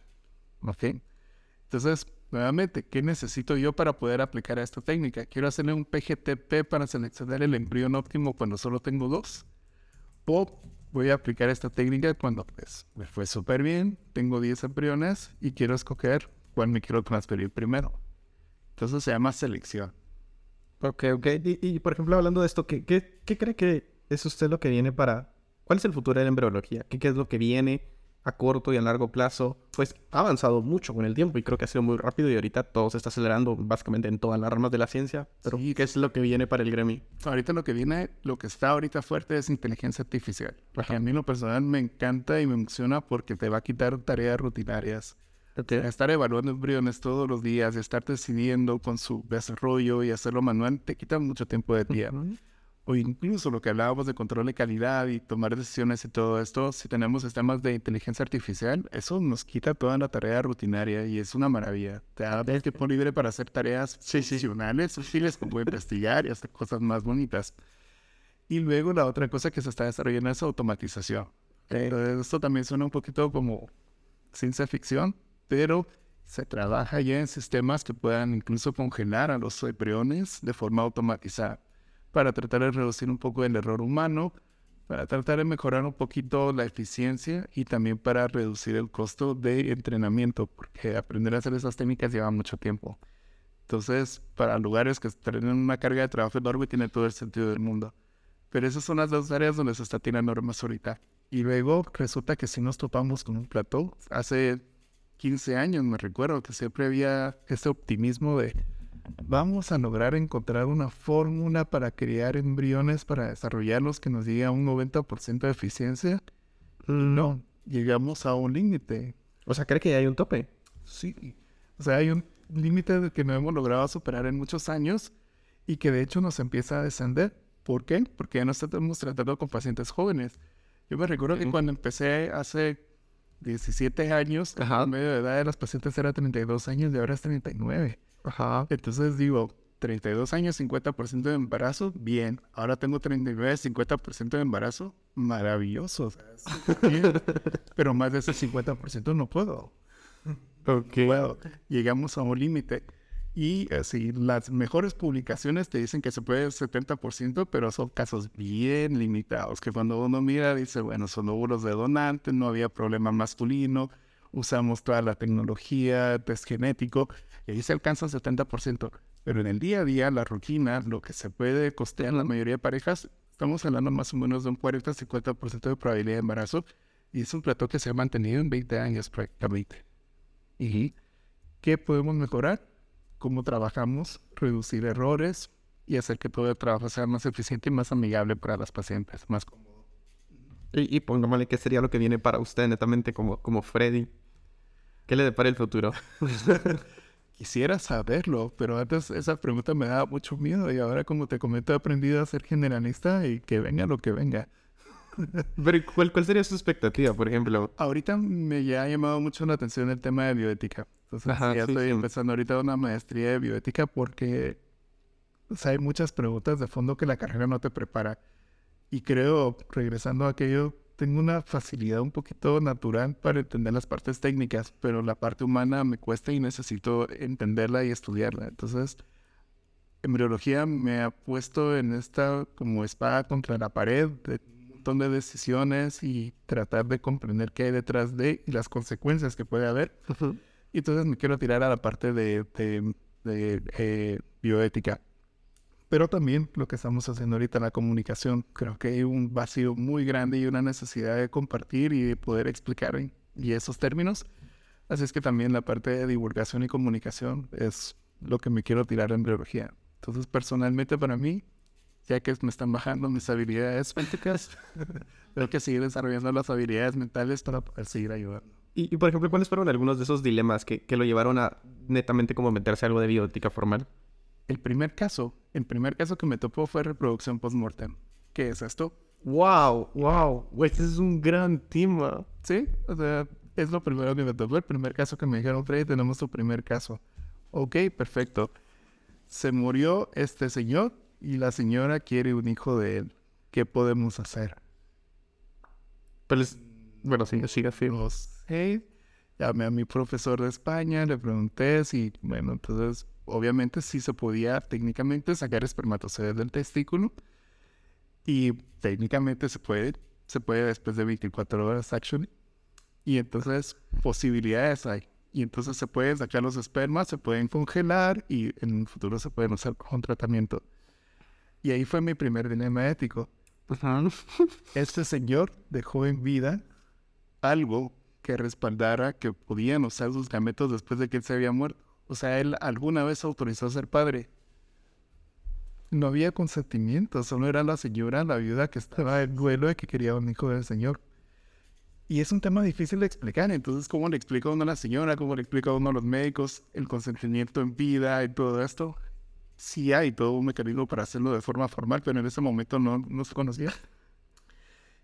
Speaker 2: ¿Ok? Entonces, nuevamente, ¿qué necesito yo para poder aplicar a esta técnica? Quiero hacerle un PGTP para seleccionar el embrión óptimo cuando solo tengo dos. O voy a aplicar esta técnica cuando pues me fue súper bien, tengo 10 embriones y quiero escoger cuál me quiero transferir primero. Entonces se llama selección.
Speaker 1: Ok, ok. Y, por ejemplo, hablando de esto, ¿qué, cree que es usted lo que viene para... ¿Cuál es el futuro de la embriología? ¿Qué, ¿Qué es lo que viene? A corto y a largo plazo, pues ha avanzado mucho con el tiempo y creo que ha sido muy rápido y ahorita todo se está acelerando básicamente en todas las ramas de la ciencia. Pero ¿qué es lo que viene para el gremio?
Speaker 2: Ahorita lo que viene, lo que está ahorita fuerte es inteligencia artificial. A mí lo personal me encanta y me emociona porque te va a quitar tareas rutinarias. Estar evaluando embriones todos los días, estar decidiendo con su desarrollo y hacerlo manual, te quita mucho tiempo de día o incluso lo que hablábamos de control de calidad y tomar decisiones y todo esto, si tenemos sistemas de inteligencia artificial, eso nos quita toda la tarea rutinaria y es una maravilla. Te da el tiempo libre para hacer tareas funcionales, útiles como investigar y hacer cosas más bonitas. Y luego la otra cosa que se está desarrollando es automatización. esto también suena un poquito como ciencia ficción, pero se trabaja ya en sistemas que puedan incluso congelar a los embriones de forma automatizada para tratar de reducir un poco el error humano, para tratar de mejorar un poquito la eficiencia y también para reducir el costo de entrenamiento, porque aprender a hacer esas técnicas lleva mucho tiempo. Entonces, para lugares que tienen una carga de trabajo enorme, tiene todo el sentido del mundo. Pero esas son las dos áreas donde se está tirando normas ahorita. Y luego resulta que si nos topamos con un plató, hace 15 años me recuerdo que siempre había ese optimismo de vamos a lograr encontrar una fórmula para crear embriones para desarrollarlos que nos llegue a un 90% de eficiencia. No, llegamos a un límite.
Speaker 1: O sea, ¿cree que hay un tope?
Speaker 2: Sí. O sea, hay un límite que no hemos logrado superar en muchos años y que de hecho nos empieza a descender. ¿Por qué? Porque ya no estamos tratando con pacientes jóvenes. Yo me recuerdo que cuando empecé hace 17 años, el medio de edad de los pacientes era 32 años y ahora es 39. Ajá. Entonces digo, 32 años, 50% de embarazo, bien. Ahora tengo 39, 50% de embarazo, maravilloso. Pero más de ese 50% no puedo.
Speaker 1: Ok.
Speaker 2: Llegamos a un límite. Y así, las mejores publicaciones te dicen que se puede el 70%, pero son casos bien limitados, que cuando uno mira dice, bueno, son óvulos de donante, no había problema masculino, usamos toda la tecnología, test genético, y ahí se alcanza el 70%. Pero en el día a día, la rutina, lo que se puede costear en la mayoría de parejas, estamos hablando más o menos de un 40-50% de probabilidad de embarazo, y es un plato que se ha mantenido en 20 años prácticamente. ¿Y qué podemos mejorar? Cómo trabajamos, reducir errores y hacer que todo el trabajo sea más eficiente y más amigable para las pacientes, más cómodo.
Speaker 1: Y, y pongámosle qué sería lo que viene para usted netamente como, como Freddy. ¿Qué le depara el futuro?
Speaker 2: Quisiera saberlo, pero antes esa pregunta me daba mucho miedo y ahora como te comento he aprendido a ser generalista y que venga lo que venga.
Speaker 1: Pero ¿cuál, ¿cuál sería su expectativa, por ejemplo?
Speaker 2: Ahorita me ya ha llamado mucho la atención el tema de bioética. Entonces ya estoy empezando ahorita una maestría de bioética porque hay muchas preguntas de fondo que la carrera no te prepara. Y creo, regresando a aquello, tengo una facilidad un poquito natural para entender las partes técnicas, pero la parte humana me cuesta y necesito entenderla y estudiarla. Entonces, embriología me ha puesto en esta como espada contra la pared de un montón de decisiones y tratar de comprender qué hay detrás de y las consecuencias que puede haber. Y entonces me quiero tirar a la parte de, de, eh, bioética. Pero también lo que estamos haciendo ahorita en la comunicación. Creo que hay un vacío muy grande y una necesidad de compartir y de poder explicar y esos términos. Así es que también la parte de divulgación y comunicación es lo que me quiero tirar en biología. Entonces, personalmente para mí, ya que me están bajando mis habilidades físicas, tengo que seguir desarrollando las habilidades mentales para poder seguir ayudando.
Speaker 1: Y, por ejemplo, ¿cuáles fueron algunos de esos dilemas que, que, lo llevaron a netamente como meterse a algo de bioética formal?
Speaker 2: El primer caso, el primer caso que me topó fue reproducción post-mortem. ¿Qué es esto?
Speaker 1: ¡Wow! ¡Wow! Este es un gran tema.
Speaker 2: Sí, o sea, es lo primero que me topó. El primer caso que me dijeron, Freddy, tenemos tu primer caso. Ok, perfecto se murió este señor y la señora quiere un hijo de él. ¿Qué podemos hacer?
Speaker 1: Pues, bueno, sí, sigue así.
Speaker 2: Hey, llamé a mi profesor de España, le pregunté si, bueno, entonces, obviamente sí se podía técnicamente sacar espermatozoides del testículo y técnicamente se puede, se puede después de 24 horas, actually. Y entonces, posibilidades hay. Y entonces se pueden sacar los espermas, se pueden congelar y en un futuro se pueden usar con tratamiento. Y ahí fue mi primer dilema ético. Este señor dejó en vida algo que respaldara que podían usar sus gametos después de que él se había muerto. O sea, él alguna vez autorizó a ser padre. No había consentimiento, solo era la señora, la viuda que estaba en duelo de que quería un hijo del señor. Y es un tema difícil de explicar. Entonces, ¿cómo le explica uno a la señora? ¿Cómo le explica uno a los médicos el consentimiento en vida y todo esto? Sí hay todo un mecanismo para hacerlo de forma formal, pero en ese momento no, no se conocía.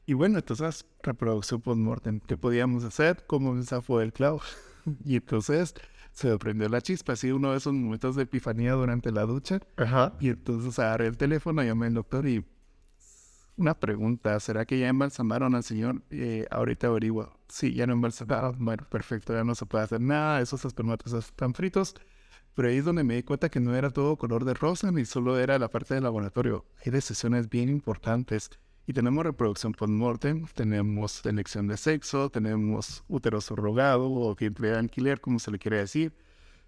Speaker 2: Y bueno, entonces, reproducción post-mortem. ¿Qué podíamos hacer? ¿Cómo me zafó del clavo? y entonces se prendió la chispa. Así uno de esos momentos de epifanía durante la ducha.
Speaker 1: Ajá.
Speaker 2: Y entonces agarré el teléfono, llamé al doctor y una pregunta, ¿será que ya embalsamaron al señor? Eh, ahorita averigua. Sí, ya no embalsamaron. Bueno, perfecto, ya no se puede hacer nada, esos espermatozoides están fritos. Pero ahí es donde me di cuenta que no era todo color de rosa, ni solo era la parte del laboratorio. Hay decisiones bien importantes. Y tenemos reproducción post-mortem, tenemos elección de sexo, tenemos útero surrogado o vientre alquiler, como se le quiere decir.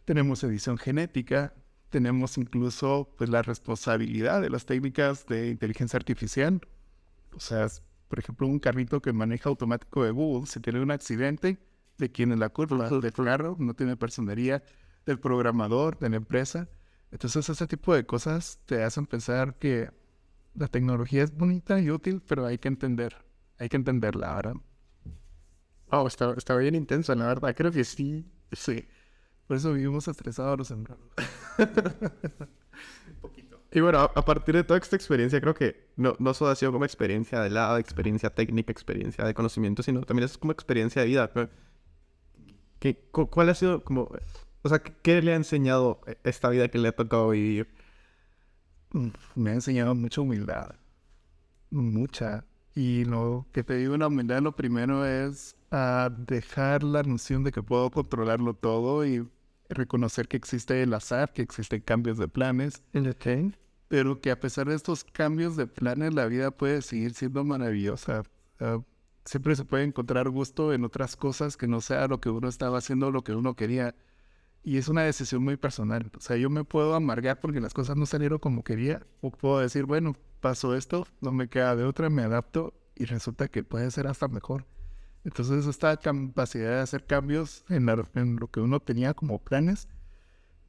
Speaker 2: Tenemos edición genética, tenemos incluso pues la responsabilidad de las técnicas de inteligencia artificial o sea, por ejemplo, un carrito que maneja automático de Google, si tiene un accidente, ¿de quién es la culpa? Del carro, no tiene personería, del programador, de la empresa. Entonces, ese tipo de cosas te hacen pensar que la tecnología es bonita y útil, pero hay que entender, hay que entenderla, ¿verdad?
Speaker 1: Oh, está, está bien intenso, la verdad. Creo que sí.
Speaker 2: Sí. Por eso vivimos estresados los
Speaker 1: Y bueno, a, partir de toda esta experiencia, creo que no, no solo ha sido como experiencia de lado, experiencia técnica, experiencia de conocimiento, sino también es como experiencia de vida. ¿Qué, ¿Cuál ha sido como... O sea, ¿qué le ha enseñado esta vida que le ha tocado vivir?
Speaker 2: Mm, me ha enseñado mucha humildad. Mucha. Y lo que te digo, una humildad, lo primero es a dejar la noción de que puedo controlarlo todo y reconocer que existe el azar, que existen cambios de planes. Pero que a pesar de estos cambios de planes, la vida puede seguir siendo maravillosa. siempre se puede encontrar gusto en otras cosas que no sea lo que uno estaba haciendo, lo que uno quería. Y es una decisión muy personal. O sea, yo me puedo amargar porque las cosas no salieron como quería. O puedo decir, bueno, pasó esto, no me queda de otra, me adapto y resulta que puede ser hasta mejor. Entonces esta capacidad de hacer cambios en, lo que uno tenía como planes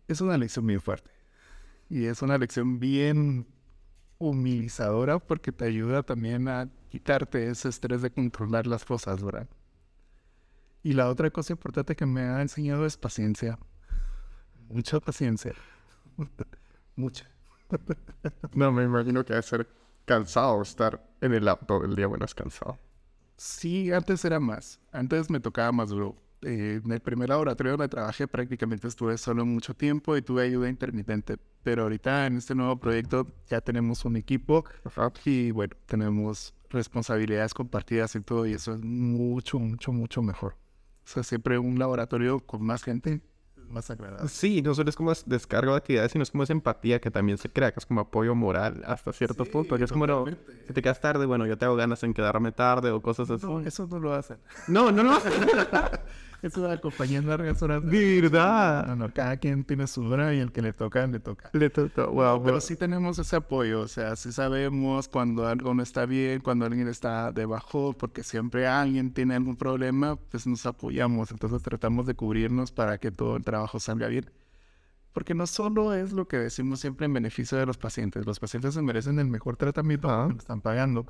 Speaker 2: es una lección bien fuerte. Y es una lección bien humilizadora porque te ayuda también a quitarte ese estrés de controlar las cosas, ¿verdad? Y la otra cosa importante que me ha enseñado es paciencia. Mucha paciencia. Mucha.
Speaker 1: no, me imagino que debe ser cansado estar en el lab todo el día. Bueno, es cansado.
Speaker 2: Sí, antes era más. Antes me tocaba más duro. eh, en el primer laboratorio donde trabajé prácticamente estuve solo mucho tiempo y tuve ayuda intermitente. Pero ahorita en este nuevo proyecto ya tenemos un equipo y bueno, tenemos responsabilidades compartidas y todo y eso es mucho, mucho, mucho mejor. O sea, siempre un laboratorio con más gente más agradable.
Speaker 1: Sí, no solo es como descargo de actividades, sino es como esa empatía que también se crea, que es como apoyo moral hasta cierto punto. es como, no, si te quedas tarde, bueno, yo tengo ganas en quedarme tarde o cosas así.
Speaker 2: No, eso no lo hacen.
Speaker 1: No, no, no.
Speaker 2: Eso de acompañar largas horas.
Speaker 1: ¿Verdad?
Speaker 2: No, no, cada quien tiene su hora y el que le toca, le toca.
Speaker 1: Le toca, wow.
Speaker 2: Pero sí tenemos ese apoyo, o sea, sí sabemos cuando algo no está bien, cuando alguien está debajo, porque siempre alguien tiene algún problema, pues nos apoyamos. Entonces tratamos de cubrirnos para que todo el trabajo salga bien. Porque no solo es lo que decimos siempre en beneficio de los pacientes, los pacientes se merecen el mejor tratamiento que están pagando,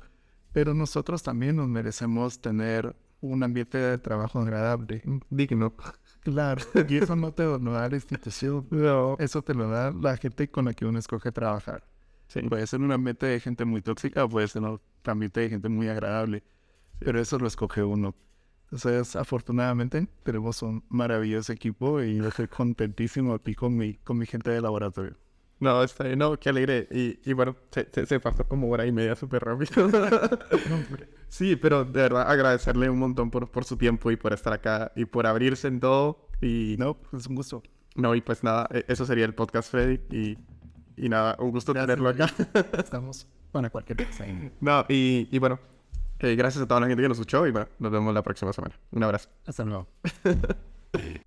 Speaker 2: pero nosotros también nos merecemos tener un ambiente de trabajo agradable,
Speaker 1: digno.
Speaker 2: Claro, y eso no te lo da la institución, no. eso te lo da la gente con la que uno escoge trabajar. Puede ser un ambiente de gente muy tóxica, puede ser un ambiente de gente muy agradable, pero eso lo escoge uno. Entonces, afortunadamente, tenemos un maravilloso equipo y yo estoy contentísimo aquí con mi, con mi gente de laboratorio.
Speaker 1: No, está bien, no, qué alegre. Y, y bueno, se, se, pasó como hora y media súper rápido. sí, pero de verdad agradecerle un montón por, por su tiempo y por estar acá y por abrirse en todo. Y
Speaker 2: no, pues un gusto.
Speaker 1: No, y pues nada, e, eso sería el podcast, Freddy. Y, y nada, un gusto tenerlo acá.
Speaker 2: Estamos para cualquier cosa.
Speaker 1: No, y, y bueno, eh, gracias a toda la gente que nos escuchó y bueno, nos vemos la próxima semana. Un abrazo.
Speaker 2: Hasta luego.